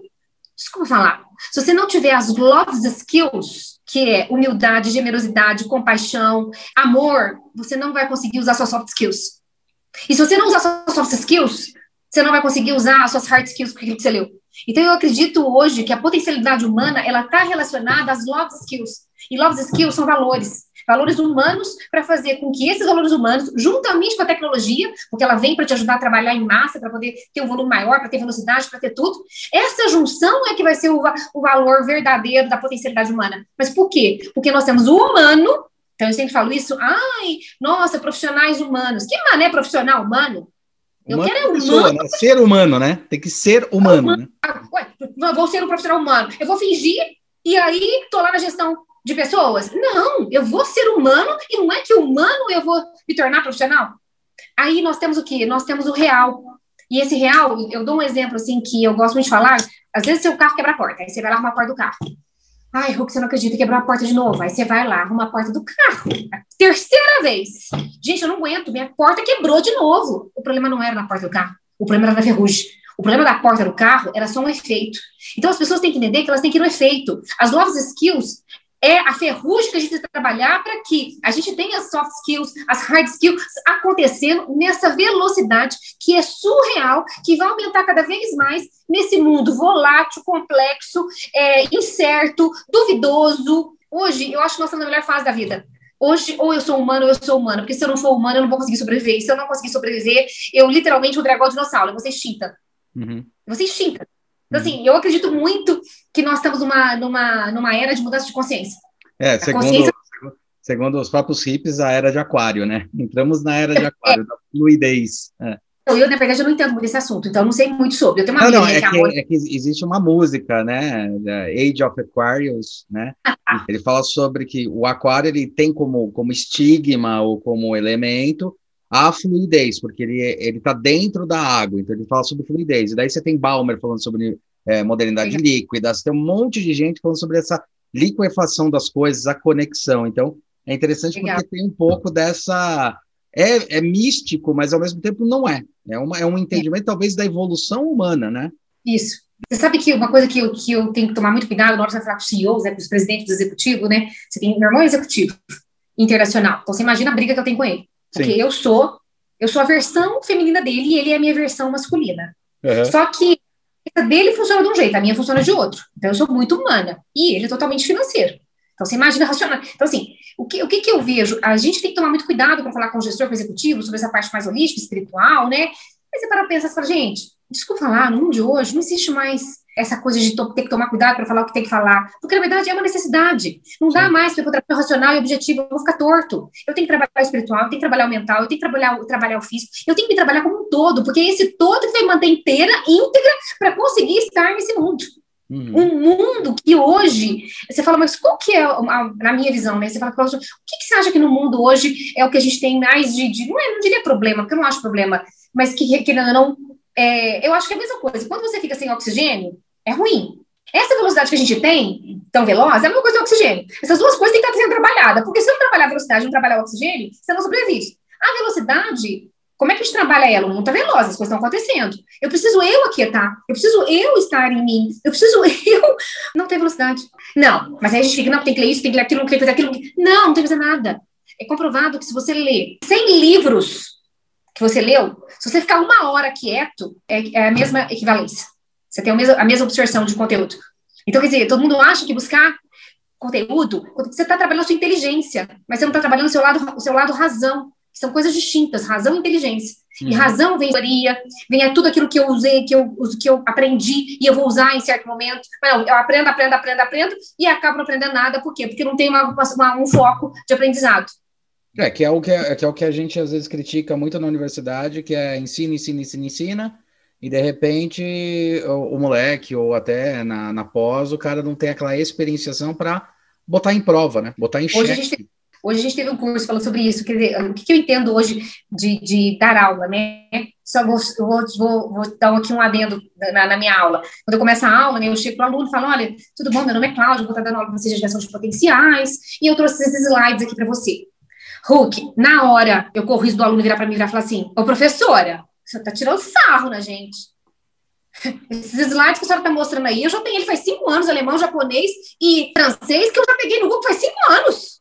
desculpa falar, se você não tiver as love skills, que é humildade, generosidade, compaixão, amor, você não vai conseguir usar suas soft skills. E se você não usar suas soft skills, você não vai conseguir usar as suas hard skills com aquilo que você leu. Então, eu acredito hoje que a potencialidade humana, ela está relacionada às love skills. E love skills são valores valores humanos para fazer com que esses valores humanos, juntamente com a tecnologia, porque ela vem para te ajudar a trabalhar em massa, para poder ter um volume maior, para ter velocidade, para ter tudo, essa junção é que vai ser o, o valor verdadeiro da potencialidade humana. Mas por quê? Porque nós temos o humano, então eu sempre falo isso, ai, nossa, profissionais humanos. Que mané profissional humano? Eu humano quero é humano. Pessoa, né? Ser humano, né? Tem que ser humano. humano. Né? Ué, eu vou ser um profissional humano. Eu vou fingir e aí tô lá na gestão de pessoas? Não, eu vou ser humano e não é que humano eu vou me tornar profissional. Aí nós temos o quê? Nós temos o real. E esse real, eu dou um exemplo assim que eu gosto muito de falar. Às vezes seu carro quebra a porta, aí você vai lá arrumar a porta do carro. Ai, Hulk, você não acredita, quebrou a porta de novo. Aí você vai lá, arruma a porta do carro. A terceira vez. Gente, eu não aguento, minha porta quebrou de novo. O problema não era na porta do carro, o problema era na ferrugem. O problema da porta do carro era só um efeito. Então as pessoas têm que entender que elas têm que ir no efeito. As novas skills, é a ferrugem que a gente tem que trabalhar para que a gente tenha as soft skills, as hard skills acontecendo nessa velocidade que é surreal, que vai aumentar cada vez mais nesse mundo volátil, complexo, é, incerto, duvidoso. Hoje, eu acho que nós estamos na melhor fase da vida. Hoje, ou eu sou humano ou eu sou humano, porque se eu não for humano, eu não vou conseguir sobreviver. E se eu não conseguir sobreviver, eu literalmente vou dragão dinossauro, eu vou ser extinta. Uhum. Vou ser extinta. Então, assim, eu acredito muito que nós estamos numa, numa, numa era de mudança de consciência. É, segundo, consciência... segundo os próprios hippies, a era de aquário, né? Entramos na era de é. aquário, é. da fluidez. É. Eu, na verdade, eu não entendo muito esse assunto, então eu não sei muito sobre. Eu tenho uma não, não, é que, é, é que existe uma música, né? Age of Aquarius, né? ele fala sobre que o aquário ele tem como, como estigma ou como elemento a fluidez, porque ele ele está dentro da água, então ele fala sobre fluidez. E daí você tem Balmer falando sobre é, modernidade líquida, você tem um monte de gente falando sobre essa liquefação das coisas, a conexão. Então é interessante Legal. porque tem um pouco dessa é, é, místico, mas ao mesmo tempo não é. É, uma, é um entendimento é. talvez da evolução humana, né? Isso. Você sabe que uma coisa que eu, que eu tenho que tomar muito cuidado na hora de falar com os CEOs, né, com os presidentes do executivo, né? Você tem meu irmão é executivo internacional. Então você imagina a briga que eu tenho com ele. Porque Sim. eu sou, eu sou a versão feminina dele e ele é a minha versão masculina. Uhum. Só que dele funciona de um jeito, a minha funciona de outro. Então eu sou muito humana e ele é totalmente financeiro. Então você imagina racional. Então, assim, o que, o que, que eu vejo? A gente tem que tomar muito cuidado para falar com o gestor, com o executivo, sobre essa parte mais holística, espiritual, né? Mas você para pensar, você fala, gente, desculpa falar, no mundo de hoje não existe mais essa coisa de ter que tomar cuidado para falar o que tem que falar, porque na verdade é uma necessidade. Não dá mais para eu trabalhar racional e objetivo, eu vou ficar torto. Eu tenho que trabalhar o espiritual, eu tenho que trabalhar o mental, eu tenho que trabalhar, trabalhar o físico, eu tenho que me trabalhar como um todo, porque é esse todo que vai manter inteira, íntegra, para conseguir estar nesse mundo. Uhum. Um mundo que hoje, você fala, mas qual que é, a, na minha visão, né? Você fala, o que, que você acha que no mundo hoje é o que a gente tem mais de, de não, é, não diria problema, porque eu não acho problema, mas que, que não, é, eu acho que é a mesma coisa. Quando você fica sem oxigênio, é ruim. Essa velocidade que a gente tem, tão veloz, é a mesma coisa do oxigênio. Essas duas coisas têm que estar sendo trabalhadas, porque se não trabalhar a velocidade e não trabalhar o oxigênio, você não sobrevive. A velocidade, como é que a gente trabalha ela? O mundo está veloz, as coisas estão acontecendo. Eu preciso eu aquietar, eu preciso eu estar em mim, eu preciso eu não ter velocidade. Não, mas aí a gente fica, não, tem que ler isso, tem que ler aquilo, tem que fazer aquilo. Não, não tem que fazer nada. É comprovado que se você lê 100 livros que você leu, se você ficar uma hora quieto, é, é a mesma equivalência. Você tem a mesma, a mesma absorção de conteúdo. Então, quer dizer, todo mundo acha que buscar conteúdo, você está trabalhando a sua inteligência, mas você não está trabalhando o seu lado, o seu lado razão, que são coisas distintas, razão e inteligência. Uhum. E razão vem teoria, vem tudo aquilo que eu usei, que eu, que eu aprendi e eu vou usar em certo momento. Mas não, eu aprendo, aprendo, aprendo, aprendo e acabo não aprendendo nada. Por quê? Porque não tem uma, uma um foco de aprendizado. É, que é, o que, é, que é o que a gente às vezes critica muito na universidade, que é ensina, ensina, ensina, ensina, e de repente o, o moleque, ou até na, na pós, o cara não tem aquela experienciação para botar em prova, né? Botar em hoje xeque. Hoje a gente teve um curso falando sobre isso, quer dizer, o que, eu entendo hoje de, de dar aula, né? Só vou, vou, vou, vou dar aqui um adendo na, na, minha aula. Quando eu começo a aula, né, eu chego para o aluno e falo, olha, tudo bom, meu nome é Cláudio, vou estar dando aula para vocês de gestão de potenciais, e eu trouxe esses slides aqui para você. Hulk, na hora, eu corro risco do aluno virar para mim e virar e falar assim, ô professora, você está tirando sarro na gente. Esses slides que a senhora está mostrando aí, eu já tenho ele faz cinco anos, alemão, japonês e francês, que eu já peguei no Google faz cinco anos.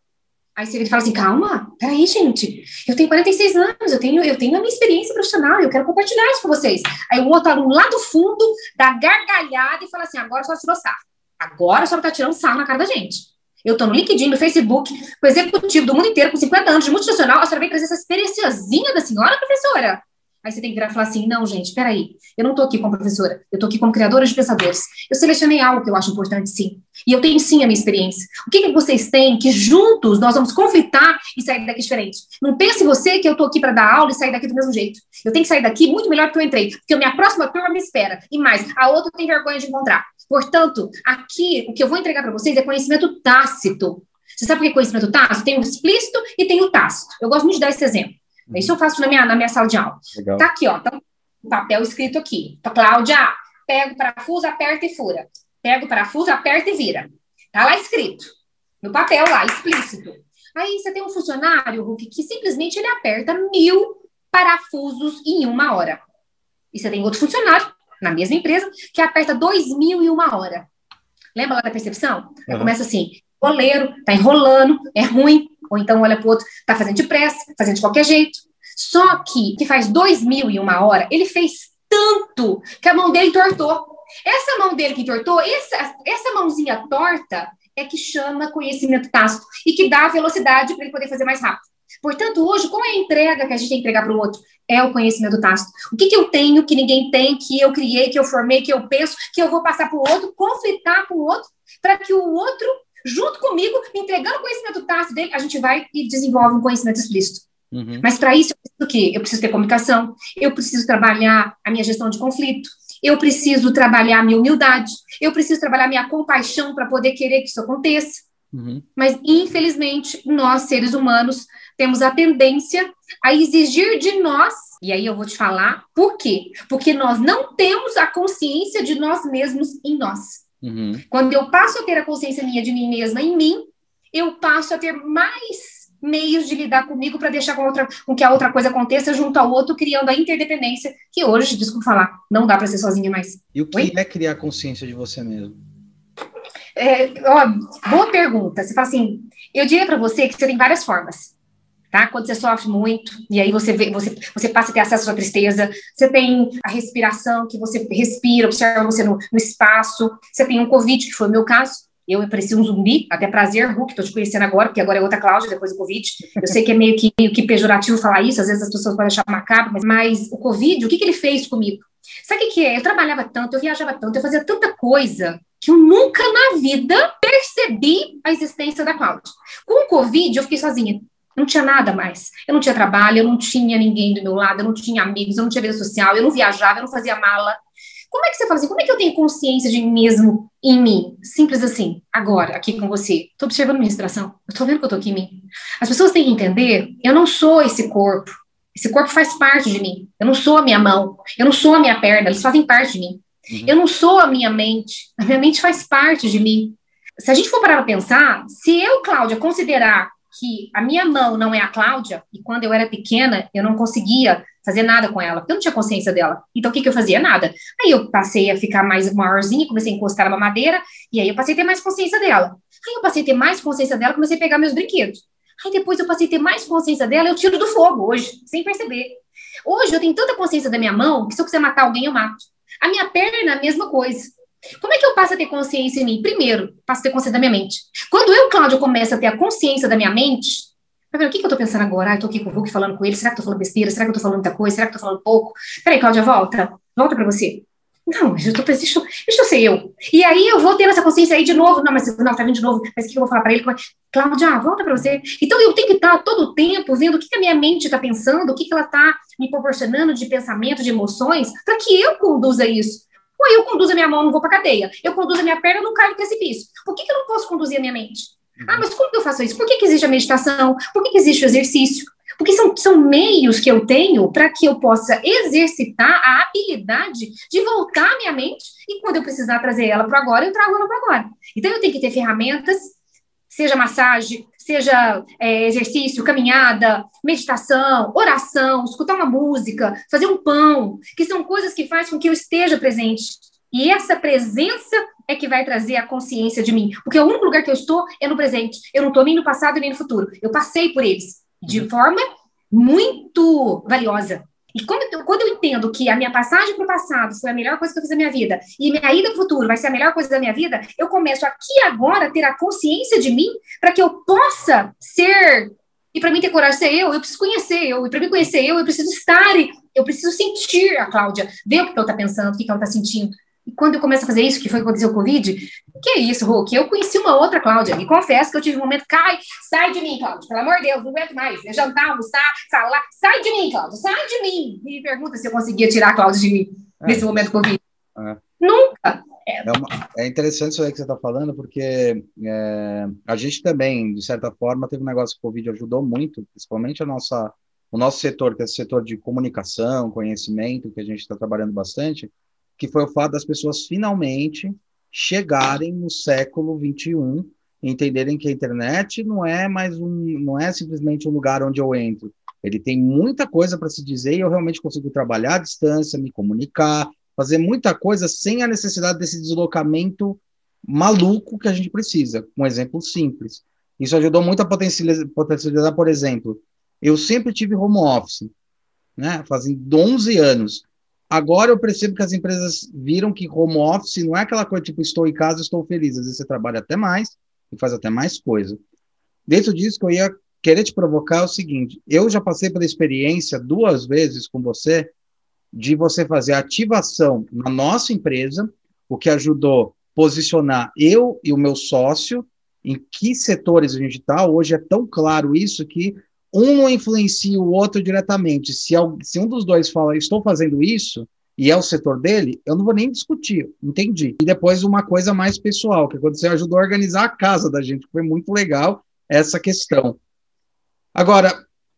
Aí você fala assim, calma, peraí, gente, eu tenho 46 anos, eu tenho, eu tenho a minha experiência profissional, eu quero compartilhar isso com vocês. Aí o outro aluno lá do fundo dá gargalhada e fala assim, agora a senhora tirou sarro. Agora a senhora está tirando sarro na cara da gente. Eu estou no LinkedIn, no Facebook, com executivo do mundo inteiro, com 50 anos de multinacional, a senhora vem trazer essa experienciazinha da senhora, professora? Aí você tem que virar e falar assim: não, gente, peraí, eu não estou aqui como professora, eu estou aqui como criadora de pensadores. Eu selecionei algo que eu acho importante, sim. E eu tenho sim a minha experiência. O que, que vocês têm que juntos nós vamos conflitar e sair daqui diferente? Não pense você que eu estou aqui para dar aula e sair daqui do mesmo jeito. Eu tenho que sair daqui muito melhor do que eu entrei, porque a minha próxima turma me espera. E mais, a outra tem vergonha de encontrar. Portanto, aqui o que eu vou entregar para vocês é conhecimento tácito. Você sabe o que é conhecimento tácito? Tem o explícito e tem o tácito. Eu gosto muito de dar esse exemplo. Uhum. Isso eu faço na minha, na minha sala de aula. Legal. Tá aqui, ó. Um papel escrito aqui. Cláudia, pega o parafuso, aperta e fura. Pega o parafuso, aperta e vira. Tá lá escrito. No papel lá, explícito. Aí você tem um funcionário, Hulk, que simplesmente ele aperta mil parafusos em uma hora. E você tem outro funcionário, na mesma empresa, que aperta dois mil em uma hora. Lembra lá da percepção? Uhum. Começa assim, goleiro, tá enrolando, é ruim, ou então olha para o outro, tá fazendo depressa, fazendo de qualquer jeito. Só que, que faz dois mil e uma hora, ele fez tanto que a mão dele tortou. Essa mão dele que tortou, essa, essa mãozinha torta é que chama conhecimento tácito e que dá velocidade para ele poder fazer mais rápido. Portanto, hoje, qual é a entrega que a gente tem que entregar para o outro? É o conhecimento tácito. O que, que eu tenho que ninguém tem, que eu criei, que eu formei, que eu penso, que eu vou passar para o outro, conflitar com o outro, para que o outro junto comigo, entregando o conhecimento tácito dele, a gente vai e desenvolve um conhecimento explícito. Uhum. Mas para isso, eu preciso do quê? Eu preciso ter comunicação, eu preciso trabalhar a minha gestão de conflito, eu preciso trabalhar a minha humildade, eu preciso trabalhar a minha compaixão para poder querer que isso aconteça. Uhum. Mas, infelizmente, nós, seres humanos, temos a tendência a exigir de nós, e aí eu vou te falar por quê? Porque nós não temos a consciência de nós mesmos em nós. Uhum. Quando eu passo a ter a consciência minha de mim mesma em mim, eu passo a ter mais meios de lidar comigo para deixar com, outra, com que a outra coisa aconteça junto ao outro, criando a interdependência, que hoje, desculpa falar, não dá para ser sozinha mais. E o que Oi? é criar consciência de você mesmo? É, ó, boa pergunta. Você fala assim, eu diria para você que você tem várias formas tá? Quando você sofre muito, e aí você vê, você, você passa a ter acesso à sua tristeza, você tem a respiração, que você respira, observa você no, no espaço, você tem um Covid, que foi o meu caso, eu parecia um zumbi, até prazer, Hulk, estou te conhecendo agora, porque agora é outra Cláudia, depois do Covid. Eu sei que é meio que, meio que pejorativo falar isso, às vezes as pessoas podem achar macabro, mas, mas o Covid, o que, que ele fez comigo? Sabe o que, que é? Eu trabalhava tanto, eu viajava tanto, eu fazia tanta coisa, que eu nunca na vida percebi a existência da Cláudia. Com o Covid, eu fiquei sozinha. Não tinha nada mais. Eu não tinha trabalho, eu não tinha ninguém do meu lado, eu não tinha amigos, eu não tinha vida social, eu não viajava, eu não fazia mala. Como é que você fala assim? Como é que eu tenho consciência de mim mesmo em mim? Simples assim, agora, aqui com você. Estou observando minha respiração. Estou vendo que eu estou aqui em mim. As pessoas têm que entender, eu não sou esse corpo. Esse corpo faz parte de mim. Eu não sou a minha mão. Eu não sou a minha perna. Eles fazem parte de mim. Uhum. Eu não sou a minha mente. A minha mente faz parte de mim. Se a gente for parar para pensar, se eu, Cláudia, considerar que a minha mão não é a Cláudia, e quando eu era pequena, eu não conseguia fazer nada com ela, porque eu não tinha consciência dela. Então, o que, que eu fazia? Nada. Aí eu passei a ficar mais maiorzinha, comecei a encostar na madeira, e aí eu passei a ter mais consciência dela. Aí eu passei a ter mais consciência dela, comecei a pegar meus brinquedos. Aí depois eu passei a ter mais consciência dela, eu tiro do fogo hoje, sem perceber. Hoje eu tenho tanta consciência da minha mão, que se eu quiser matar alguém, eu mato. A minha perna, a mesma coisa. Como é que eu passo a ter consciência em mim? Primeiro, passo a ter consciência da minha mente. Quando eu, Cláudio, começo a ter a consciência da minha mente, o que, que eu tô pensando agora? Ah, aqui com o Hulk falando com ele. Será que eu falando besteira? Será que eu falando muita coisa? Será que eu falando pouco? Peraí, Cláudia, volta. Volta para você. Não, mas eu tô pensando, deixa, eu ser eu. E aí eu vou ter essa consciência aí de novo. Não, mas não, tá vindo de novo. Mas o que eu vou falar para ele? Cláudia, volta para você. Então eu tenho que estar todo o tempo vendo o que, que a minha mente está pensando, o que, que ela está me proporcionando de pensamento, de emoções, para que eu conduza isso. Ou eu conduzo a minha mão, não vou para cadeia. Eu conduzo a minha perna, não caio no precipício. Por que, que eu não posso conduzir a minha mente? Ah, mas como que eu faço isso? Por que, que existe a meditação? Por que, que existe o exercício? Porque são, são meios que eu tenho para que eu possa exercitar a habilidade de voltar à minha mente e quando eu precisar trazer ela para agora, eu trago ela para agora. Então eu tenho que ter ferramentas, seja massagem, seja é, exercício, caminhada, meditação, oração, escutar uma música, fazer um pão, que são coisas que fazem com que eu esteja presente. E essa presença é que vai trazer a consciência de mim. Porque o único lugar que eu estou é no presente. Eu não estou nem no passado nem no futuro. Eu passei por eles de uhum. forma muito valiosa. E quando eu, quando eu entendo que a minha passagem para o passado foi a melhor coisa que eu fiz na minha vida, e minha ida para o futuro vai ser a melhor coisa da minha vida, eu começo aqui agora a ter a consciência de mim para que eu possa ser. E para mim ter coragem de ser eu, eu preciso conhecer eu. E para mim conhecer eu, eu preciso estar, eu preciso sentir a Cláudia, ver o que ela está pensando, o que ela está sentindo. E quando eu começo a fazer isso, que foi quando aconteceu o Covid, que é isso, Hulk? Eu conheci uma outra Cláudia, e confesso que eu tive um momento, cai, sai de mim, Cláudia, pelo amor de Deus, não aguento mais. É jantar, almoçar, falar, sai de mim, Cláudia, sai de mim. E me pergunta se eu conseguia tirar a Cláudia de mim é. nesse momento Covid. É. Nunca. É. É, uma, é, interessante isso aí que você está falando, porque é, a gente também, de certa forma, teve um negócio que o Covid ajudou muito, principalmente a nossa, o nosso setor, que é o setor de comunicação, conhecimento, que a gente está trabalhando bastante, que foi o fato das pessoas finalmente chegarem no século 21 e entenderem que a internet não é mais um, não é simplesmente um lugar onde eu entro. Ele tem muita coisa para se dizer e eu realmente consigo trabalhar à distância, me comunicar, fazer muita coisa sem a necessidade desse deslocamento maluco que a gente precisa. Um exemplo simples. Isso ajudou muito a potencializar, potencializar por exemplo, eu sempre tive home office, né? Fazem 11 anos. Agora eu percebo que as empresas viram que home office não é aquela coisa tipo estou em casa, estou feliz. Às vezes você trabalha até mais e faz até mais coisa. Dentro disso que eu ia querer te provocar é o seguinte: eu já passei pela experiência duas vezes com você de você fazer ativação na nossa empresa, o que ajudou posicionar eu e o meu sócio em que setores a gente está. Hoje é tão claro isso que um não influencia o outro diretamente. Se, se um dos dois fala, estou fazendo isso, e é o setor dele, eu não vou nem discutir, entendi. E depois uma coisa mais pessoal, que você ajudou a organizar a casa da gente, foi muito legal essa questão. Agora,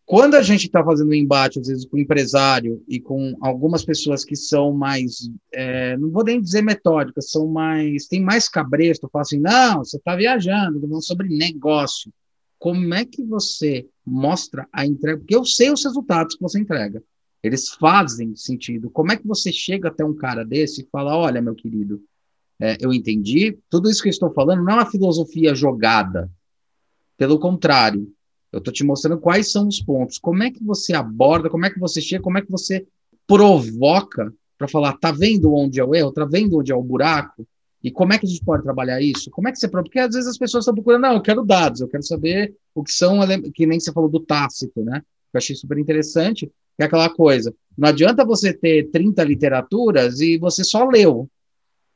quando a gente está fazendo um embate, às vezes, com o empresário e com algumas pessoas que são mais, é, não vou nem dizer metódicas, são mais, tem mais cabresto, falam assim, não, você está viajando, falando sobre negócio como é que você mostra a entrega? Porque eu sei os resultados que você entrega. Eles fazem sentido. Como é que você chega até um cara desse e fala: olha, meu querido, é, eu entendi, tudo isso que eu estou falando não é uma filosofia jogada. Pelo contrário, eu estou te mostrando quais são os pontos. Como é que você aborda, como é que você chega, como é que você provoca para falar: tá vendo onde é o erro, tá vendo onde é o buraco? E como é que a gente pode trabalhar isso? Como é que você porque às vezes as pessoas estão procurando, não, eu quero dados, eu quero saber o que são, que nem você falou do tácito, né? Eu achei super interessante, é aquela coisa. Não adianta você ter 30 literaturas e você só leu.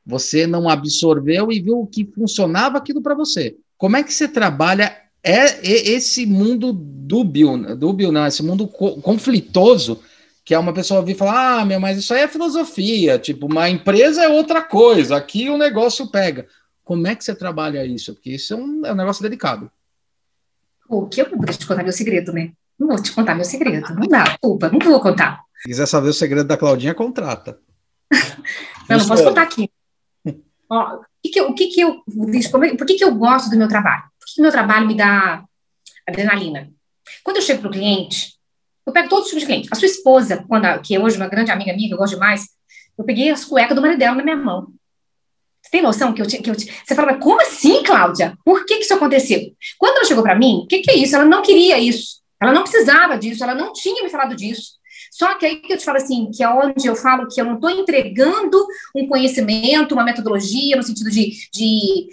Você não absorveu e viu o que funcionava aquilo para você. Como é que você trabalha é, esse mundo dúbio, dúbio não, esse mundo co conflitoso que é uma pessoa vir falar, ah, meu, mas isso aí é filosofia, tipo, uma empresa é outra coisa, aqui o negócio pega. Como é que você trabalha isso? Porque isso é um, é um negócio delicado. O que eu não vou te contar meu segredo, né? Não vou te contar meu segredo, não dá, desculpa, não vou contar. Se quiser saber o segredo da Claudinha, contrata. não, não posso contar aqui. Ó, o que, que eu, o que, que eu, por que, que eu gosto do meu trabalho? Por que, que o meu trabalho me dá adrenalina? Quando eu chego para o cliente, eu pego todos os tipos de cliente. A sua esposa, quando que é hoje uma grande amiga minha, que eu gosto demais, eu peguei as cuecas do marido dela na minha mão. Você tem noção que eu tinha. Que eu, você fala, como assim, Cláudia? Por que, que isso aconteceu? Quando ela chegou para mim, o que, que é isso? Ela não queria isso. Ela não precisava disso, ela não tinha me falado disso. Só que aí que eu te falo assim, que é onde eu falo que eu não estou entregando um conhecimento, uma metodologia, no sentido de, de,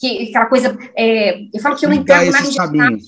de aquela coisa. É, eu falo que eu não entrego nada em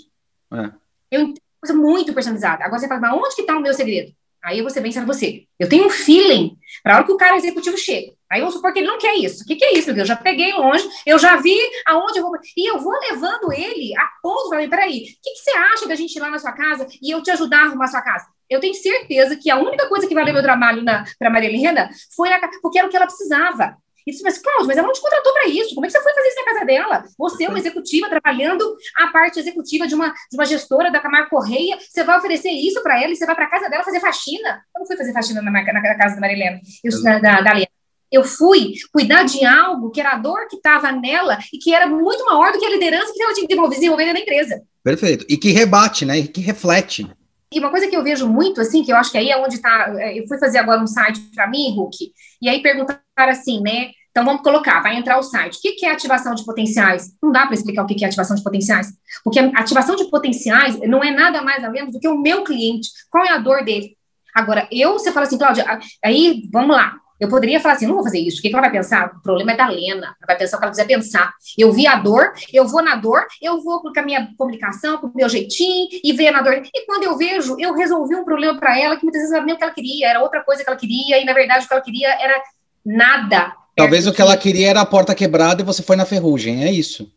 é. Eu coisa muito personalizada. Agora você fala, mas onde que está o meu segredo? Aí ser bem sendo você. Eu tenho um feeling para a hora que o cara executivo chega. Aí vamos supor que ele não quer isso. O que, que é isso, meu Deus? Eu já peguei longe, eu já vi aonde eu vou. E eu vou levando ele a ponto, falei, peraí, o que, que você acha da gente ir lá na sua casa e eu te ajudar a arrumar a sua casa? Eu tenho certeza que a única coisa que valeu meu trabalho para Maria Helena foi a, porque era o que ela precisava. E disse, mas Cláudio, mas ela não te contratou para isso. Como é que você foi fazer isso na casa dela? Você é uma executiva trabalhando a parte executiva de uma, de uma gestora da Camargo Correia. Você vai oferecer isso para ela e você vai para casa dela fazer faxina. Eu não fui fazer faxina na, na, na casa da Marilena, eu, da, da, da Lena. Eu fui cuidar de algo que era a dor que estava nela e que era muito maior do que a liderança que ela tinha que desenvolver na empresa. Perfeito. E que rebate, né? E que reflete. E uma coisa que eu vejo muito, assim, que eu acho que aí é onde está. É, eu fui fazer agora um site para mim, Hulk, e aí perguntaram assim, né? Então vamos colocar, vai entrar o site. O que é ativação de potenciais? Não dá para explicar o que é ativação de potenciais, porque a ativação de potenciais não é nada mais ou menos do que o meu cliente. Qual é a dor dele? Agora, eu, você fala assim, Cláudia, aí vamos lá. Eu poderia falar assim, não vou fazer isso. O que, ela vai pensar? O problema é da Lena. Ela vai pensar o que ela quiser pensar. Eu vi a dor, eu vou na dor, eu vou com a minha comunicação, com o meu jeitinho e ver na dor. E quando eu vejo, eu resolvi um problema para ela que muitas vezes não era nem o que ela queria, era outra coisa que ela queria, e na verdade o que ela queria era nada Talvez o que ela queria era a porta quebrada e você foi na ferrugem, é isso.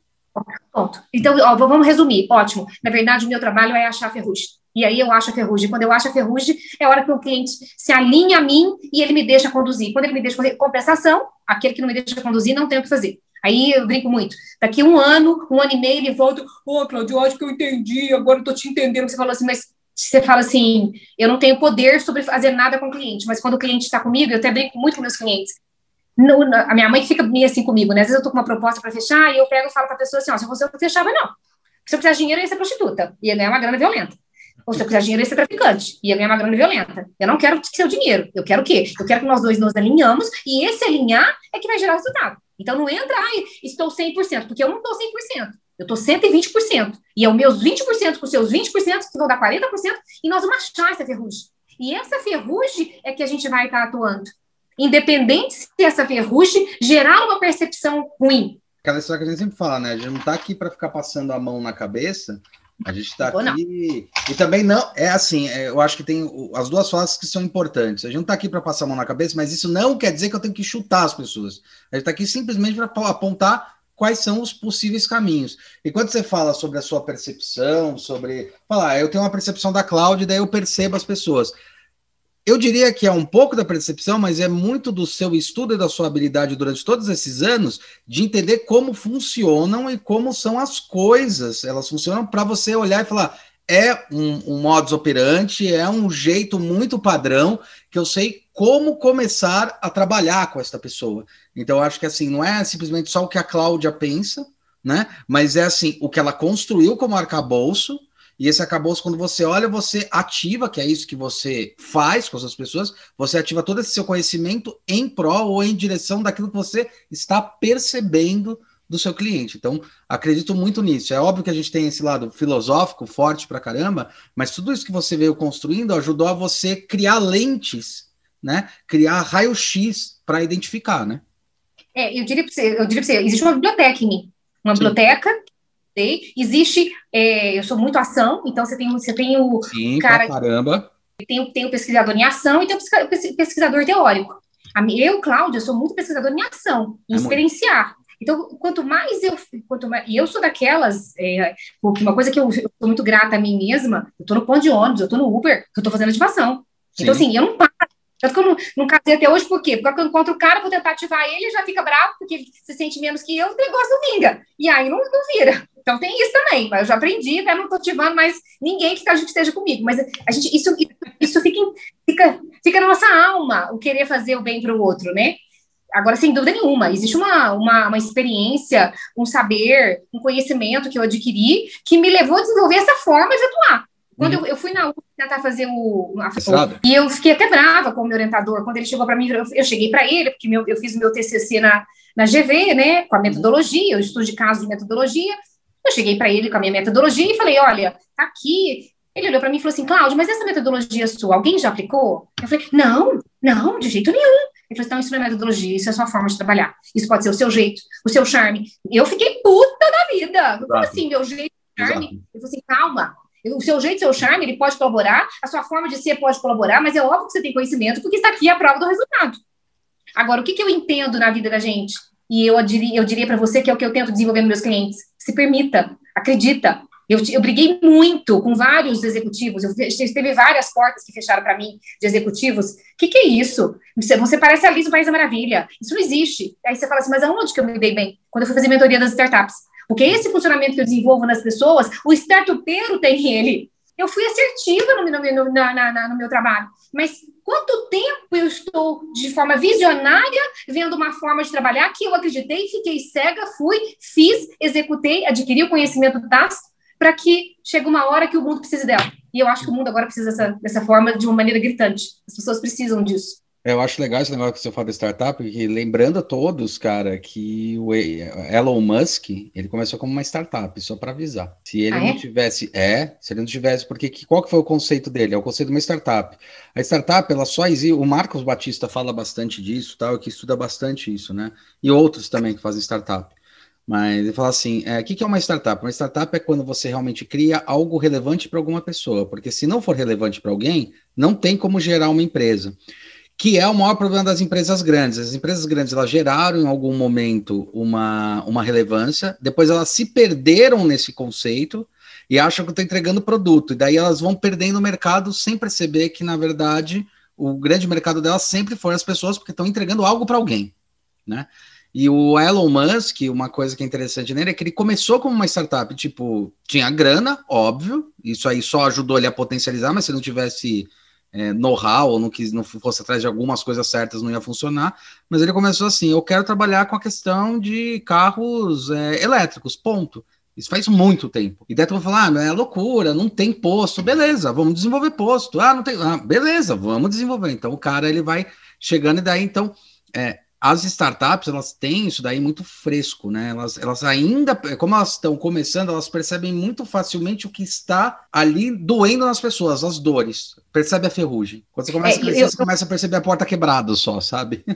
Ponto. Então, ó, vamos resumir. Ótimo. Na verdade, o meu trabalho é achar a ferrugem. E aí eu acho a ferrugem. Quando eu acho a ferrugem, é a hora que o cliente se alinha a mim e ele me deixa conduzir. Quando ele me deixa conduzir, compensação, aquele que não me deixa conduzir não tem o que fazer. Aí eu brinco muito. Daqui um ano, um ano e meio, ele volta. Ô, oh, Claudio, acho que eu entendi, agora eu tô te entendendo. Você falou assim, mas você fala assim, eu não tenho poder sobre fazer nada com o cliente, mas quando o cliente está comigo, eu até brinco muito com meus clientes. A minha mãe fica meio assim comigo, né? Às vezes eu tô com uma proposta para fechar e eu pego e falo para a pessoa assim: ó, se você não fechava, não. Se eu precisar dinheiro, eu ia ser prostituta, ia ganhar uma grana violenta. Ou se eu de dinheiro, ia ser traficante, ia ganhar uma grana violenta. Eu não quero seu dinheiro, eu quero o quê? Eu quero que nós dois nos alinhamos e esse alinhar é que vai gerar resultado. Então não entra, ai, estou 100%, porque eu não estou 100%. Eu estou 120%. E é os meus 20% com os seus 20% que vão dar 40% e nós vamos achar essa ferrugem. E essa ferrugem é que a gente vai estar atuando independente se essa ferrugem gerar uma percepção ruim. Aquela história que a gente sempre fala, né? A gente não está aqui para ficar passando a mão na cabeça, a gente está aqui. E também não, é assim, é, eu acho que tem as duas falas que são importantes. A gente não está aqui para passar a mão na cabeça, mas isso não quer dizer que eu tenho que chutar as pessoas. A gente está aqui simplesmente para apontar quais são os possíveis caminhos. E quando você fala sobre a sua percepção, sobre. Falar, eu tenho uma percepção da Cláudia, daí eu percebo as pessoas. Eu diria que é um pouco da percepção, mas é muito do seu estudo e da sua habilidade durante todos esses anos de entender como funcionam e como são as coisas. Elas funcionam para você olhar e falar: é um, um modus operandi, é um jeito muito padrão que eu sei como começar a trabalhar com esta pessoa. Então, acho que assim, não é simplesmente só o que a Cláudia pensa, né? Mas é assim, o que ela construiu como arcabouço e esse acabouço, quando você olha, você ativa, que é isso que você faz com as pessoas, você ativa todo esse seu conhecimento em prol ou em direção daquilo que você está percebendo do seu cliente. Então, acredito muito nisso. É óbvio que a gente tem esse lado filosófico forte pra caramba, mas tudo isso que você veio construindo ajudou a você criar lentes, né? Criar raio-x para identificar, né? É, eu diria para você, eu diria pra você, existe uma biblioteca em mim. Uma Sim. biblioteca Existe, é, eu sou muito ação, então você tem, você tem o Sim, cara. Caramba. Tem, tem o pesquisador em ação e tem o pesquisador teórico. Eu, Cláudia, sou muito pesquisador em ação, em é experienciar. Muito. Então, quanto mais eu, quanto mais, e eu sou daquelas, é, uma coisa que eu, eu sou muito grata a mim mesma, eu tô no ponto de ônibus, eu tô no Uber, eu tô fazendo ativação. Sim. Então, assim, eu não paro. Tanto que eu não, não casei até hoje, por quê? Porque eu encontro o cara, vou tentar ativar ele, já fica bravo, porque ele se sente menos que eu, o negócio não vinga. E aí não, não vira. Então tem isso também, mas eu já aprendi, né? Não estou ativando mais ninguém que a gente esteja comigo. Mas a gente, isso, isso fica, fica, fica na nossa alma, o querer fazer o bem para o outro, né? Agora, sem dúvida nenhuma, existe uma, uma, uma, experiência, um saber, um conhecimento que eu adquiri que me levou a desenvolver essa forma de atuar. Quando uhum. eu, eu, fui na UF tentar fazer o. A, e eu fiquei até brava com o meu orientador. Quando ele chegou para mim, eu, eu cheguei para ele, porque meu, eu fiz o meu TCC na, na GV, né, com a metodologia, eu estudo de caso de metodologia. Eu cheguei para ele com a minha metodologia e falei: olha, tá aqui. Ele olhou para mim e falou assim: Cláudio, mas essa metodologia sua, alguém já aplicou? Eu falei: não, não, de jeito nenhum. Ele falou: então, isso não é metodologia, isso é a sua forma de trabalhar. Isso pode ser o seu jeito, o seu charme. Eu fiquei puta da vida. Como assim, meu jeito, charme? Ele falou assim: calma. O seu jeito, seu charme, ele pode colaborar, a sua forma de ser pode colaborar, mas é óbvio que você tem conhecimento, porque está aqui a prova do resultado. Agora, o que, que eu entendo na vida da gente? E eu diria, eu diria para você que é o que eu tento desenvolver nos meus clientes. Se permita, acredita, eu, eu briguei muito com vários executivos, eu, teve várias portas que fecharam para mim de executivos. O que, que é isso? Você, você parece a Alice do País da Maravilha. Isso não existe. Aí você fala assim, mas aonde que eu me dei bem? Quando eu fui fazer mentoria das startups. Porque esse funcionamento que eu desenvolvo nas pessoas, o startupeiro tem ele. Eu fui assertiva no, no, na, na, no meu trabalho. Mas quanto tempo eu estou de forma visionária vendo uma forma de trabalhar que eu acreditei, fiquei cega, fui, fiz, executei, adquiri o conhecimento tácito para que chegue uma hora que o mundo precise dela. E eu acho que o mundo agora precisa dessa, dessa forma de uma maneira gritante. As pessoas precisam disso. Eu acho legal esse negócio que você fala de startup, porque lembrando a todos, cara, que o Elon Musk, ele começou como uma startup, só para avisar. Se ele ah, não é? tivesse, é, se ele não tivesse, porque que, qual que foi o conceito dele? É o conceito de uma startup. A startup, ela só existe, o Marcos Batista fala bastante disso, tal, que estuda bastante isso, né? E outros também que fazem startup. Mas ele fala assim: é, o que, que é uma startup? Uma startup é quando você realmente cria algo relevante para alguma pessoa, porque se não for relevante para alguém, não tem como gerar uma empresa. Que é o maior problema das empresas grandes. As empresas grandes elas geraram em algum momento uma, uma relevância, depois elas se perderam nesse conceito e acham que estão entregando produto, e daí elas vão perdendo o mercado sem perceber que, na verdade, o grande mercado delas sempre foi as pessoas, porque estão entregando algo para alguém. Né? E o Elon Musk, uma coisa que é interessante nele é que ele começou como uma startup, tipo, tinha grana, óbvio, isso aí só ajudou ele a potencializar, mas se não tivesse é, know-how não, quis, não fosse atrás de algumas coisas certas, não ia funcionar. Mas ele começou assim: eu quero trabalhar com a questão de carros é, elétricos, ponto. Isso faz muito tempo. E daí tu vai falar, ah, é loucura, não tem posto. Beleza, vamos desenvolver posto. Ah, não tem. Ah, beleza, vamos desenvolver. Então o cara ele vai chegando e daí então. É, as startups, elas têm isso daí muito fresco, né? Elas, elas ainda, como elas estão começando, elas percebem muito facilmente o que está ali doendo nas pessoas, as dores. Percebe a ferrugem. Quando você começa é, a crescer, eu, você começa a perceber a porta quebrada só, sabe?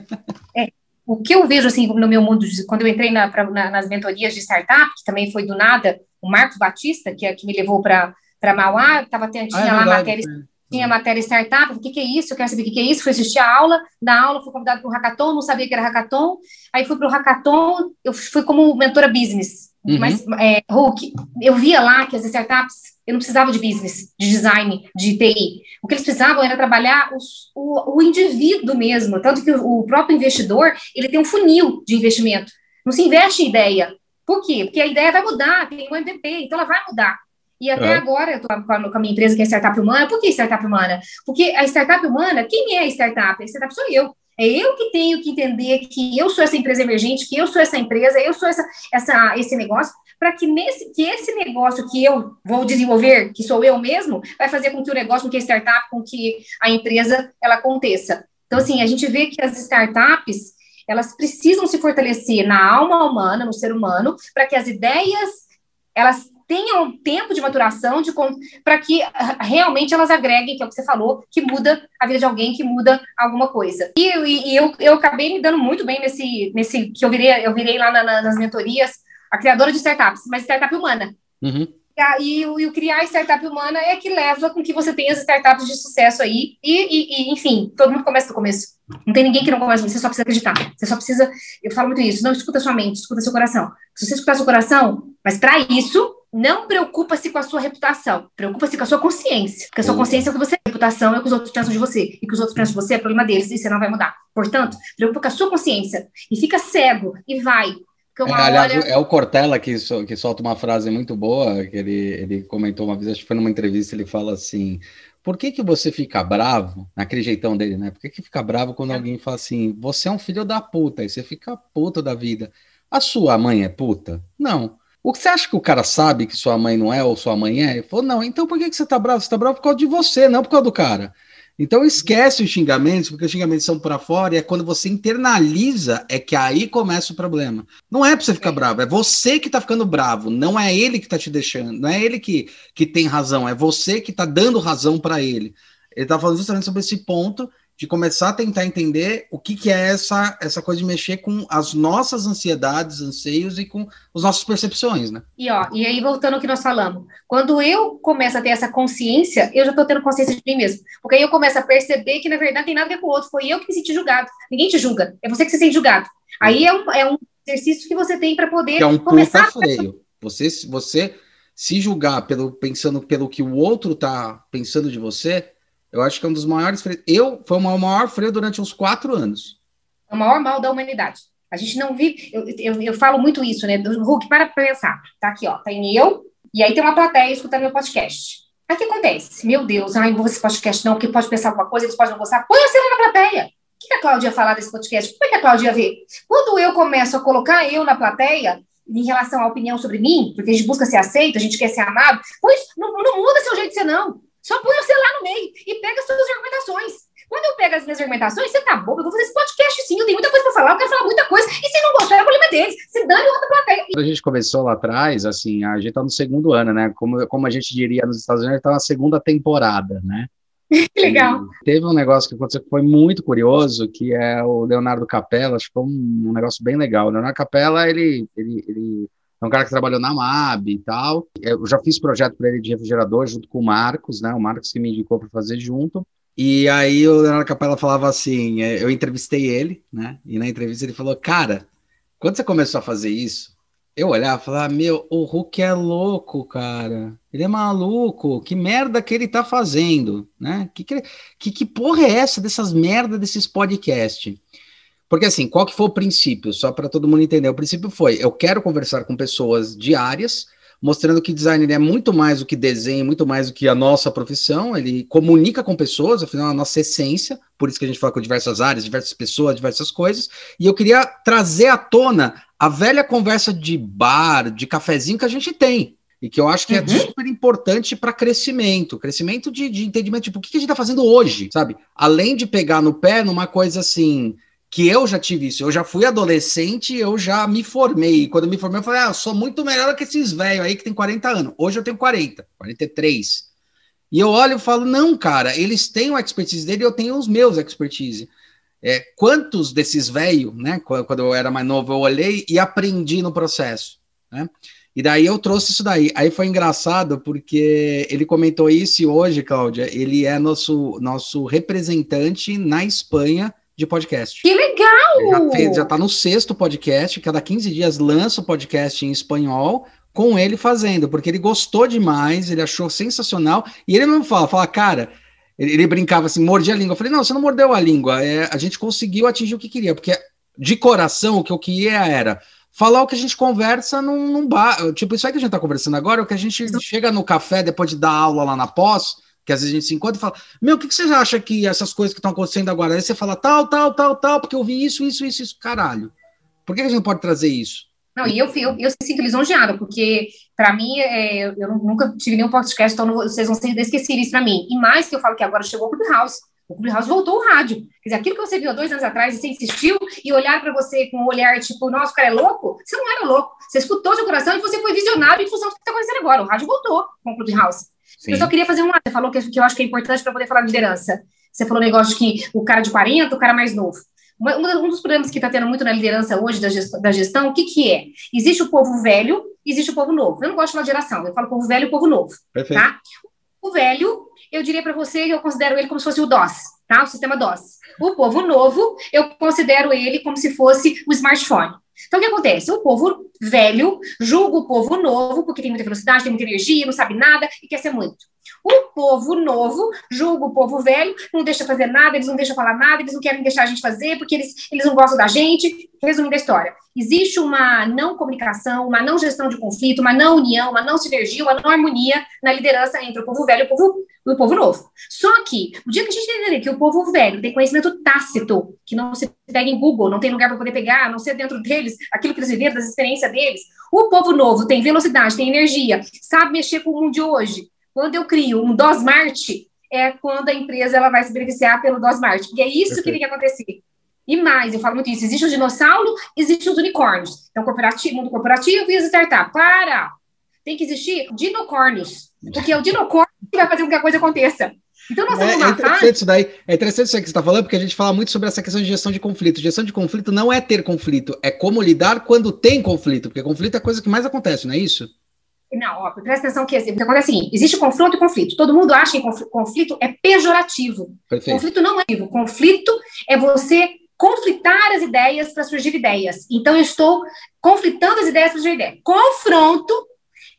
É, o que eu vejo, assim, no meu mundo, quando eu entrei na, pra, na, nas mentorias de startup, que também foi do nada, o Marcos Batista, que, é, que me levou para Mauá, tava, tinha ah, é lá verdade, matéria tinha matéria startup, o que, que é isso? Eu quero saber o que, que é isso. Fui assistir a aula, na aula fui convidado para o hackathon, não sabia que era hackathon. Aí fui para o hackathon, eu fui como mentora business. Uhum. Mas, é, Hulk, eu via lá que as startups, eu não precisava de business, de design, de TI. O que eles precisavam era trabalhar os, o, o indivíduo mesmo. Tanto que o, o próprio investidor, ele tem um funil de investimento. Não se investe em ideia. Por quê? Porque a ideia vai mudar, tem um MVP, então ela vai mudar. E até é. agora eu estou com, a minha empresa que é Startup Humana. Por que Startup Humana? Porque a Startup Humana, quem é a startup? A startup sou eu. É eu que tenho que entender que eu sou essa empresa emergente, que eu sou essa empresa, eu sou essa, essa esse negócio, para que nesse que esse negócio que eu vou desenvolver, que sou eu mesmo, vai fazer com que o negócio, com que a startup, com que a empresa ela aconteça. Então assim, a gente vê que as startups, elas precisam se fortalecer na alma humana, no ser humano, para que as ideias elas tenham tempo de maturação de para que ah, realmente elas agreguem, que é o que você falou, que muda a vida de alguém, que muda alguma coisa. E, e, e eu, eu acabei me dando muito bem nesse, nesse que eu virei, eu virei lá na, na, nas mentorias, a criadora de startups, mas startup humana. Uhum. E, e, o criar startup humana é que leva com que você tenha as startups de sucesso aí. E, e, enfim, todo mundo começa do começo. Não tem ninguém que não comece, você só precisa acreditar. Você só precisa. Eu falo muito isso, não escuta sua mente, escuta seu coração. Se você escutar seu coração, mas para isso, não preocupa-se com a sua reputação, preocupa-se com a sua consciência. Porque a sua consciência é o que você é, reputação é o que os outros pensam de você. E que os outros pensam de você é problema deles, e você não vai mudar. Portanto, preocupa com a sua consciência. E fica cego, e vai. É, aliás, hora... é o Cortella que, so, que solta uma frase muito boa, que ele, ele comentou uma vez, acho que foi numa entrevista, ele fala assim, por que, que você fica bravo, naquele jeitão dele, né? Por que, que fica bravo quando é. alguém fala assim, você é um filho da puta, e você fica puto da vida? A sua mãe é puta? Não. O que você acha que o cara sabe que sua mãe não é ou sua mãe é? Ele falou, não, então por que, que você tá bravo? Você tá bravo por causa de você, não por causa do cara. Então esquece os xingamentos, porque os xingamentos são para fora, e é quando você internaliza é que aí começa o problema. Não é para você ficar bravo, é você que tá ficando bravo, não é ele que tá te deixando, não é ele que, que tem razão, é você que tá dando razão para ele. Ele tá falando justamente sobre esse ponto de começar a tentar entender o que, que é essa, essa coisa de mexer com as nossas ansiedades, anseios e com as nossas percepções, né? E, ó, e aí, voltando ao que nós falamos, quando eu começo a ter essa consciência, eu já estou tendo consciência de mim mesmo. Porque aí eu começo a perceber que, na verdade, tem nada a ver com o outro. Foi eu que me senti julgado. Ninguém te julga. É você que se sente julgado. Aí é um, é um exercício que você tem para poder que é um começar a... freio. Você, você se julgar pelo, pensando pelo que o outro está pensando de você, eu acho que é um dos maiores freios. Eu, foi o maior freio durante uns quatro anos. É o maior mal da humanidade. A gente não vive. Eu, eu, eu falo muito isso, né? Hulk, para pensar. Tá aqui, ó. Tem eu, e aí tem uma plateia escutando meu podcast. Aí o que acontece? Meu Deus, ai, não vou esse podcast, não, porque pode pensar alguma coisa, eles podem não gostar. Põe você lá na plateia. O que a Cláudia ia falar desse podcast? Como é que a Cláudia ia ver? Quando eu começo a colocar eu na plateia, em relação à opinião sobre mim, porque a gente busca ser aceito, a gente quer ser amado, pois não, não muda seu jeito de ser, não. Só põe você lá no meio e pega suas argumentações. Quando eu pego as minhas argumentações, você tá bom, eu vou fazer esse podcast sim, eu tenho muita coisa para falar, eu quero falar muita coisa, e se não gostar, é o problema deles, se dane outra plateia. Quando a gente começou lá atrás, assim, a gente tá no segundo ano, né, como, como a gente diria nos Estados Unidos, tá na segunda temporada, né. Que legal. E teve um negócio que aconteceu que foi muito curioso, que é o Leonardo Capella, acho que foi um, um negócio bem legal. O Leonardo Capella, ele, ele, ele é um cara que trabalhou na MAB e tal. Eu já fiz projeto para ele de refrigerador junto com o Marcos, né? O Marcos que me indicou para fazer junto. E aí o Leonardo Capella falava assim, é, eu entrevistei ele, né? E na entrevista ele falou, cara, quando você começou a fazer isso, eu olhava e falava, meu, o Hulk é louco, cara. Ele é maluco. Que merda que ele tá fazendo, né? Que, que, que porra é essa dessas merda desses podcasts? Porque assim, qual que foi o princípio? Só para todo mundo entender. O princípio foi: eu quero conversar com pessoas diárias, mostrando que design é muito mais do que desenho, muito mais do que a nossa profissão. Ele comunica com pessoas, afinal, a nossa essência. Por isso que a gente fala com diversas áreas, diversas pessoas, diversas coisas. E eu queria trazer à tona a velha conversa de bar, de cafezinho que a gente tem. E que eu acho que é uhum. é super importante para crescimento, crescimento de, de entendimento, tipo, o que a gente está fazendo hoje, sabe? Além de pegar no pé numa coisa assim, que eu já tive isso. Eu já fui adolescente, eu já me formei. Quando me formei, eu falei, ah, eu sou muito melhor que esses velhos aí que tem 40 anos. Hoje eu tenho 40, 43. E eu olho e falo, não, cara, eles têm o expertise dele, eu tenho os meus expertise. É, quantos desses velhos, né, quando eu era mais novo, eu olhei e aprendi no processo, né? E daí eu trouxe isso daí. Aí foi engraçado porque ele comentou isso e hoje, Cláudia, ele é nosso, nosso representante na Espanha de podcast. Que legal! Já, fez, já tá no sexto podcast, cada 15 dias lança o podcast em espanhol, com ele fazendo, porque ele gostou demais, ele achou sensacional, e ele não fala, fala, cara, ele, ele brincava assim, mordia a língua. Eu falei, não, você não mordeu a língua, é, a gente conseguiu atingir o que queria, porque de coração o que eu queria era falar o que a gente conversa num, num bar, tipo, isso aí que a gente tá conversando agora, é o que a gente chega no café depois de dar aula lá na pós, que às vezes a gente se encontra e fala, meu, o que, que você acha que essas coisas que estão acontecendo agora? Aí você fala tal, tal, tal, tal, porque eu vi isso, isso, isso, isso, caralho. Por que a gente não pode trazer isso? Não, e eu, eu, eu sinto lisonjeada, porque para mim, é, eu nunca tive nenhum podcast, então não, vocês vão ser esquecer isso para mim. E mais que eu falo que agora chegou o Clubhouse. O Clubhouse voltou o rádio. Quer dizer, aquilo que você viu há dois anos atrás e você insistiu e olhar para você com um olhar tipo, nossa, o cara é louco, você não era louco. Você escutou seu coração e você foi visionário em função do que está acontecendo agora. O rádio voltou com o Clubhouse. Sim. Eu só queria fazer um. Você falou que, que eu acho que é importante para poder falar de liderança. Você falou um negócio de que o cara de 40, o cara mais novo. Um dos problemas que está tendo muito na liderança hoje da gestão, da gestão, o que, que é? Existe o povo velho, existe o povo novo. Eu não gosto de falar geração, eu falo povo velho e povo novo. Perfeito. Tá? O velho, eu diria para você que eu considero ele como se fosse o DOS, tá? O sistema DOS. O povo novo, eu considero ele como se fosse o smartphone. Então, o que acontece? O povo velho julga o povo novo, porque tem muita velocidade, tem muita energia, não sabe nada e quer ser muito. O povo novo julga o povo velho, não deixa fazer nada, eles não deixam falar nada, eles não querem deixar a gente fazer, porque eles, eles não gostam da gente. Resumindo a história, existe uma não comunicação, uma não gestão de conflito, uma não união, uma não sinergia, uma não harmonia na liderança entre o povo velho e o povo, o povo novo. Só que, o dia que a gente entender que o povo velho tem conhecimento tácito, que não se pega em Google, não tem lugar para poder pegar, não ser dentro deles, aquilo que eles viveram, das experiências deles, o povo novo tem velocidade, tem energia, sabe mexer com o mundo de hoje, quando eu crio um DOSMART, é quando a empresa ela vai se beneficiar pelo DOSMART, porque é isso Perfeito. que tem que acontecer. E mais, eu falo muito isso, existe o dinossauro, existe os unicórnios. Então, corporativo, mundo corporativo e as startups. Para! Tem que existir dinocórnios. Porque o dinocórnio que vai fazer com que a coisa aconteça. Então, nós é, é interessante fase... isso daí. É interessante isso que você está falando, porque a gente fala muito sobre essa questão de gestão de conflito. Gestão de conflito não é ter conflito, é como lidar quando tem conflito, porque conflito é a coisa que mais acontece, não é isso? Não, ó, presta atenção que assim, acontece existe confronto e conflito. Todo mundo acha que conflito é pejorativo. Perfeito. Conflito não é conflito é você conflitar as ideias para surgir ideias. Então, eu estou conflitando as ideias para surgir ideias. Confronto,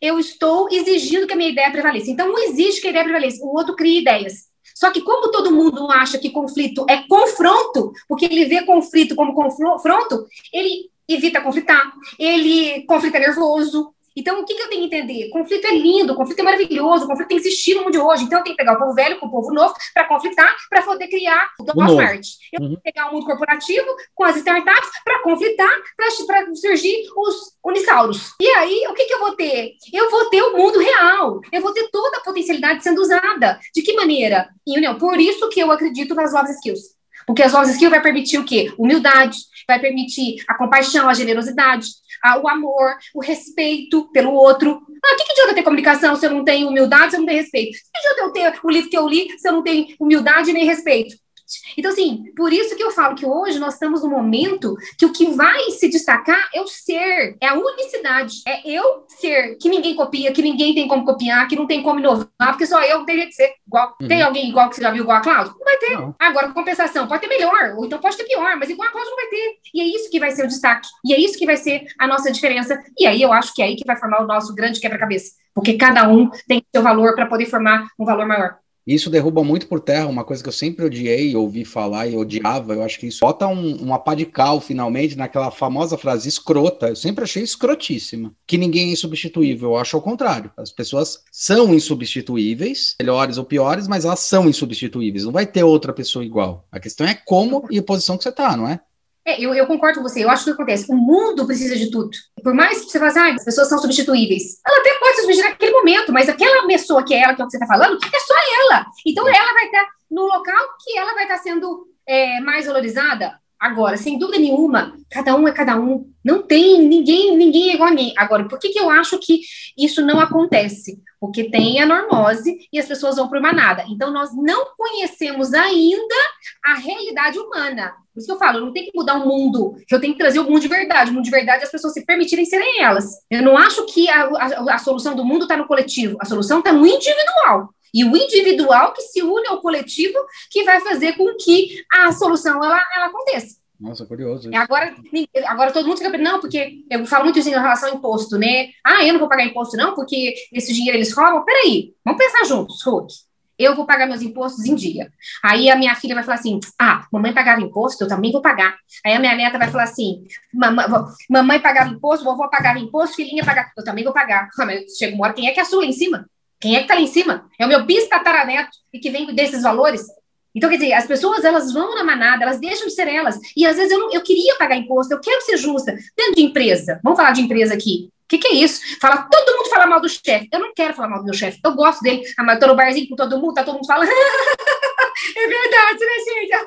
eu estou exigindo que a minha ideia prevaleça. Então, um exige que a ideia prevaleça, o outro cria ideias. Só que como todo mundo acha que conflito é confronto, porque ele vê conflito como confronto, ele evita conflitar, ele conflita nervoso, então, o que, que, eu tenho que entender? Conflito é lindo, conflito é maravilhoso, conflito tem que existir no mundo de hoje. Então, eu tenho que pegar o povo velho com o povo novo para conflitar, para poder criar o nosso arte. Eu uhum. tenho que pegar o mundo corporativo com as startups para conflitar, para surgir os unisauros. E aí, o que, que eu vou ter? Eu vou ter o mundo real. Eu vou ter toda a potencialidade sendo usada. De que maneira? Em união. Por isso que eu acredito nas novas skills. Porque as novas skills vai permitir o quê? Humildade, vai permitir a compaixão, a generosidade, a, o amor, o respeito pelo outro. Ah, que, que adianta ter comunicação se eu não tenho humildade, se eu não tenho respeito? O que, que adianta eu ter o livro que eu li se eu não tenho humildade nem respeito? Então, assim, por isso que eu falo que hoje nós estamos no momento que o que vai se destacar é o ser, é a unicidade, é eu ser, que ninguém copia, que ninguém tem como copiar, que não tem como inovar, porque só eu teria que ser igual. Uhum. Tem alguém igual que você já viu igual a Cláudio? Não vai ter. Não. Agora, compensação, pode ter melhor, ou então pode ter pior, mas igual a Cláudio não vai ter. E é isso que vai ser o destaque, e é isso que vai ser a nossa diferença. E aí eu acho que é aí que vai formar o nosso grande quebra-cabeça, porque cada um tem seu valor para poder formar um valor maior. Isso derruba muito por terra uma coisa que eu sempre odiei, ouvi falar e odiava. Eu acho que isso bota um, uma pá de cal, finalmente, naquela famosa frase escrota. Eu sempre achei escrotíssima. Que ninguém é insubstituível. Eu acho ao contrário. As pessoas são insubstituíveis, melhores ou piores, mas elas são insubstituíveis. Não vai ter outra pessoa igual. A questão é como e a posição que você tá, não é? É, eu, eu, concordo com você. Eu acho que o que acontece? O mundo precisa de tudo. Por mais que você fale assim, ah, as pessoas são substituíveis. Ela até pode se substituir naquele momento, mas aquela pessoa que é ela, que é o que você está falando, é só ela. Então ela vai estar no local que ela vai estar sendo é, mais valorizada. Agora, sem dúvida nenhuma, cada um é cada um. Não tem ninguém, ninguém é igual a mim. Agora, por que, que eu acho que isso não acontece? Porque tem a normose e as pessoas vão para uma nada. Então, nós não conhecemos ainda a realidade humana. Por isso que eu falo, eu não tenho que mudar o mundo, eu tenho que trazer o mundo de verdade. O mundo de verdade é as pessoas se permitirem serem elas. Eu não acho que a, a, a solução do mundo está no coletivo, a solução está no individual. E o individual que se une ao coletivo que vai fazer com que a solução ela, ela aconteça. Nossa, curioso. Isso. Agora, agora todo mundo fica não, porque eu falo muito isso em relação ao imposto, né? Ah, eu não vou pagar imposto, não, porque esse dinheiro eles roubam. Peraí, vamos pensar juntos, Ruth eu vou pagar meus impostos em dia. Aí a minha filha vai falar assim: ah, mamãe pagava imposto, eu também vou pagar. Aí a minha neta vai falar assim: mamãe pagava imposto, vovó pagava imposto, filhinha pagava, eu também vou pagar. Ah, mas chega uma hora, quem é que é a sua em cima? Quem é que tá lá em cima? É o meu bistataraneto e que vem desses valores? Então, quer dizer, as pessoas, elas vão na manada, elas deixam de ser elas. E às vezes eu, não, eu queria pagar imposto, eu quero ser justa. Dentro de empresa, vamos falar de empresa aqui que, que é isso? Fala, todo mundo fala mal do chefe. Eu não quero falar mal do meu chefe. Eu gosto dele. Ah, mas eu tô no barzinho com todo mundo, tá todo mundo falando. é verdade, né, gente?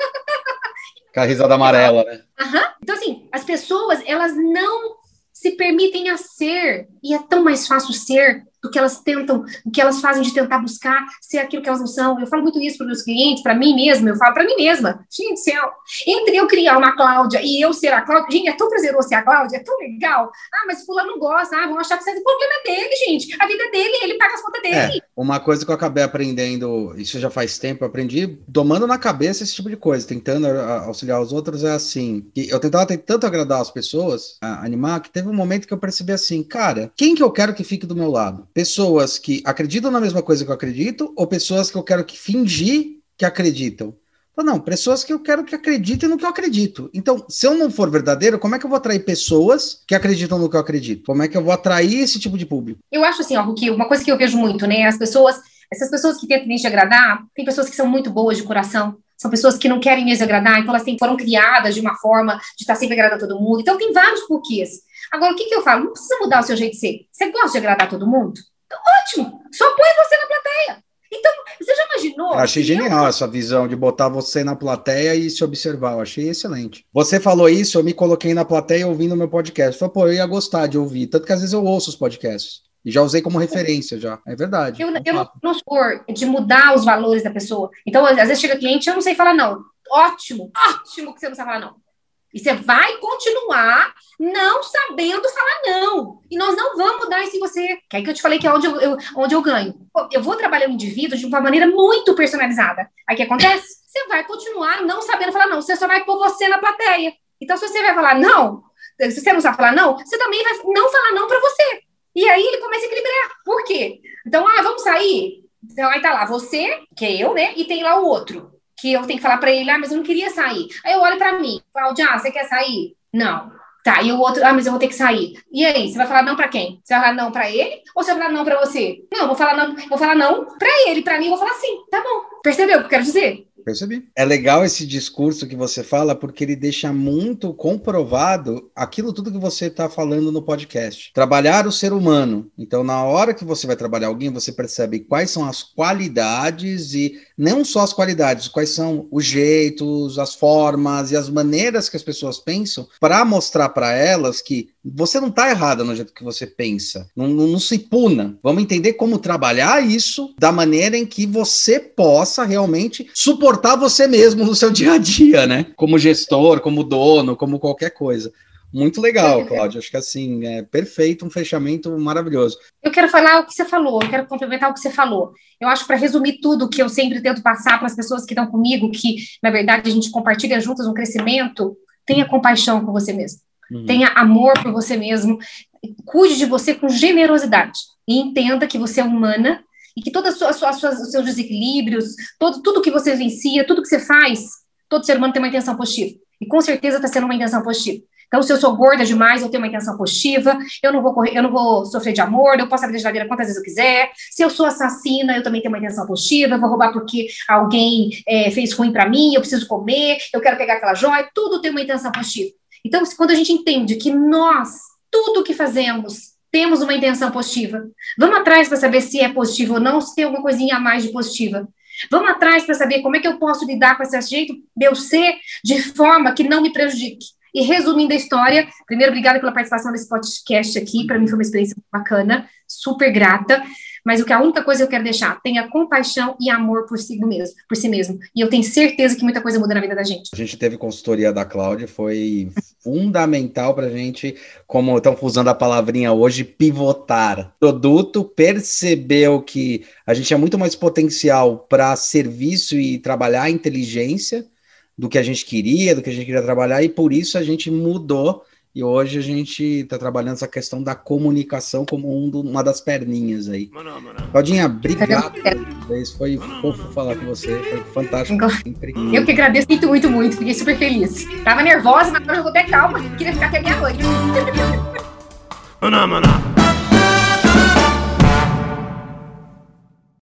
Com a risada amarela, né? Uhum. Então, assim, as pessoas, elas não se permitem a ser. E é tão mais fácil ser do que elas tentam, do que elas fazem de tentar buscar ser aquilo que elas não são. Eu falo muito isso para os meus clientes, para mim mesma, eu falo para mim mesma. Gente, céu, entre eu criar uma Cláudia e eu ser a Cláudia, gente, é tão prazeroso ser a Cláudia, é tão legal. Ah, mas fulano não gosta, ah, vão achar que é o problema é dele, gente. A vida é dele, ele paga as contas dele. É, uma coisa que eu acabei aprendendo, isso já faz tempo, eu aprendi domando na cabeça esse tipo de coisa, tentando auxiliar os outros, é assim, eu tentava tanto agradar as pessoas, animar, que teve um momento que eu percebi assim, cara, quem que eu quero que fique do meu lado? Pessoas que acreditam na mesma coisa que eu acredito ou pessoas que eu quero que fingir que acreditam? Não, pessoas que eu quero que acreditem no que eu acredito. Então, se eu não for verdadeiro, como é que eu vou atrair pessoas que acreditam no que eu acredito? Como é que eu vou atrair esse tipo de público? Eu acho assim, ó, que uma coisa que eu vejo muito, né? As pessoas, essas pessoas que tentam me agradar, tem pessoas que são muito boas de coração, são pessoas que não querem me agradar, então elas têm, foram criadas de uma forma de estar sempre agradando a todo mundo. Então tem vários porquês. Agora, o que, que eu falo? Não precisa mudar o seu jeito de ser. Você gosta de agradar todo mundo? Então, ótimo! Só põe você na plateia. Então, você já imaginou? Eu achei genial eu... essa visão de botar você na plateia e se observar. Eu achei excelente. Você falou isso, eu me coloquei na plateia ouvindo meu podcast. Falei, pô, eu ia gostar de ouvir. Tanto que às vezes eu ouço os podcasts. E já usei como referência já. É verdade. Eu, eu não, não sou de mudar os valores da pessoa. Então, às vezes chega cliente, eu não sei falar não. Ótimo, ótimo que você não sabe falar não. E você vai continuar não sabendo falar não. E nós não vamos mudar isso em você. Que é que eu te falei que é onde eu, eu, onde eu ganho. Eu vou trabalhar o indivíduo de uma maneira muito personalizada. Aí o que acontece? Você vai continuar não sabendo falar não. Você só vai pôr você na plateia. Então, se você vai falar não, se você não sabe falar não, você também vai não falar não para você. E aí ele começa a equilibrar. Por quê? Então, ah, vamos sair? Então, aí tá lá você, que é eu, né? E tem lá o outro que eu tenho que falar para ele, ah, mas eu não queria sair. Aí eu olho para mim, Cláudia, você quer sair? Não. Tá, e o outro, ah, mas eu vou ter que sair. E aí, você vai falar não para quem? Você vai falar não para ele ou você vai falar não para você? Não, vou falar não, vou falar não para ele, para mim eu vou falar sim. Tá bom. Percebeu o que eu quero dizer? Percebi. É legal esse discurso que você fala, porque ele deixa muito comprovado aquilo tudo que você está falando no podcast. Trabalhar o ser humano. Então, na hora que você vai trabalhar alguém, você percebe quais são as qualidades e não só as qualidades, quais são os jeitos, as formas e as maneiras que as pessoas pensam, para mostrar para elas que você não está errada no jeito que você pensa. Não, não, não, se puna. Vamos entender como trabalhar isso da maneira em que você possa realmente suportar você mesmo no seu dia a dia, né? Como gestor, como dono, como qualquer coisa. Muito legal, Cláudia. Acho que assim, é perfeito, um fechamento maravilhoso. Eu quero falar o que você falou, eu quero complementar o que você falou. Eu acho para resumir tudo que eu sempre tento passar para as pessoas que estão comigo, que na verdade a gente compartilha juntas um crescimento, tenha compaixão com você mesmo. Uhum. Tenha amor por você mesmo, cuide de você com generosidade e entenda que você é humana e que todos os seus desequilíbrios, todo, tudo que você vivencia, tudo que você faz, todo ser humano tem uma intenção positiva. E com certeza está sendo uma intenção positiva. Então, se eu sou gorda demais, eu tenho uma intenção positiva, eu não vou correr, eu não vou sofrer de amor, eu posso abrir a geladeira quantas vezes eu quiser. Se eu sou assassina, eu também tenho uma intenção positiva, eu vou roubar porque alguém é, fez ruim para mim, eu preciso comer, eu quero pegar aquela joia, tudo tem uma intenção positiva. Então, quando a gente entende que nós, tudo que fazemos, temos uma intenção positiva, vamos atrás para saber se é positivo ou não, se tem alguma coisinha a mais de positiva. Vamos atrás para saber como é que eu posso lidar com esse jeito de eu ser de forma que não me prejudique. E resumindo a história, primeiro, obrigada pela participação nesse podcast aqui, para mim foi uma experiência bacana, super grata. Mas o que a única coisa que eu quero deixar, tenha compaixão e amor por si mesmo, por si mesmo. E eu tenho certeza que muita coisa muda na vida da gente. A gente teve consultoria da Cláudia, foi fundamental para a gente, como estão usando a palavrinha hoje, pivotar. O produto percebeu que a gente tinha muito mais potencial para serviço e trabalhar a inteligência do que a gente queria, do que a gente queria trabalhar, e por isso a gente mudou e hoje a gente está trabalhando essa questão da comunicação como um do, uma das perninhas aí. Claudinha, obrigado. Foi fofo falar com você, foi fantástico. Eu que agradeço muito, muito, muito. Fiquei super feliz. Tava nervosa, mas agora eu vou ter calma. Queria ficar até meia-noite.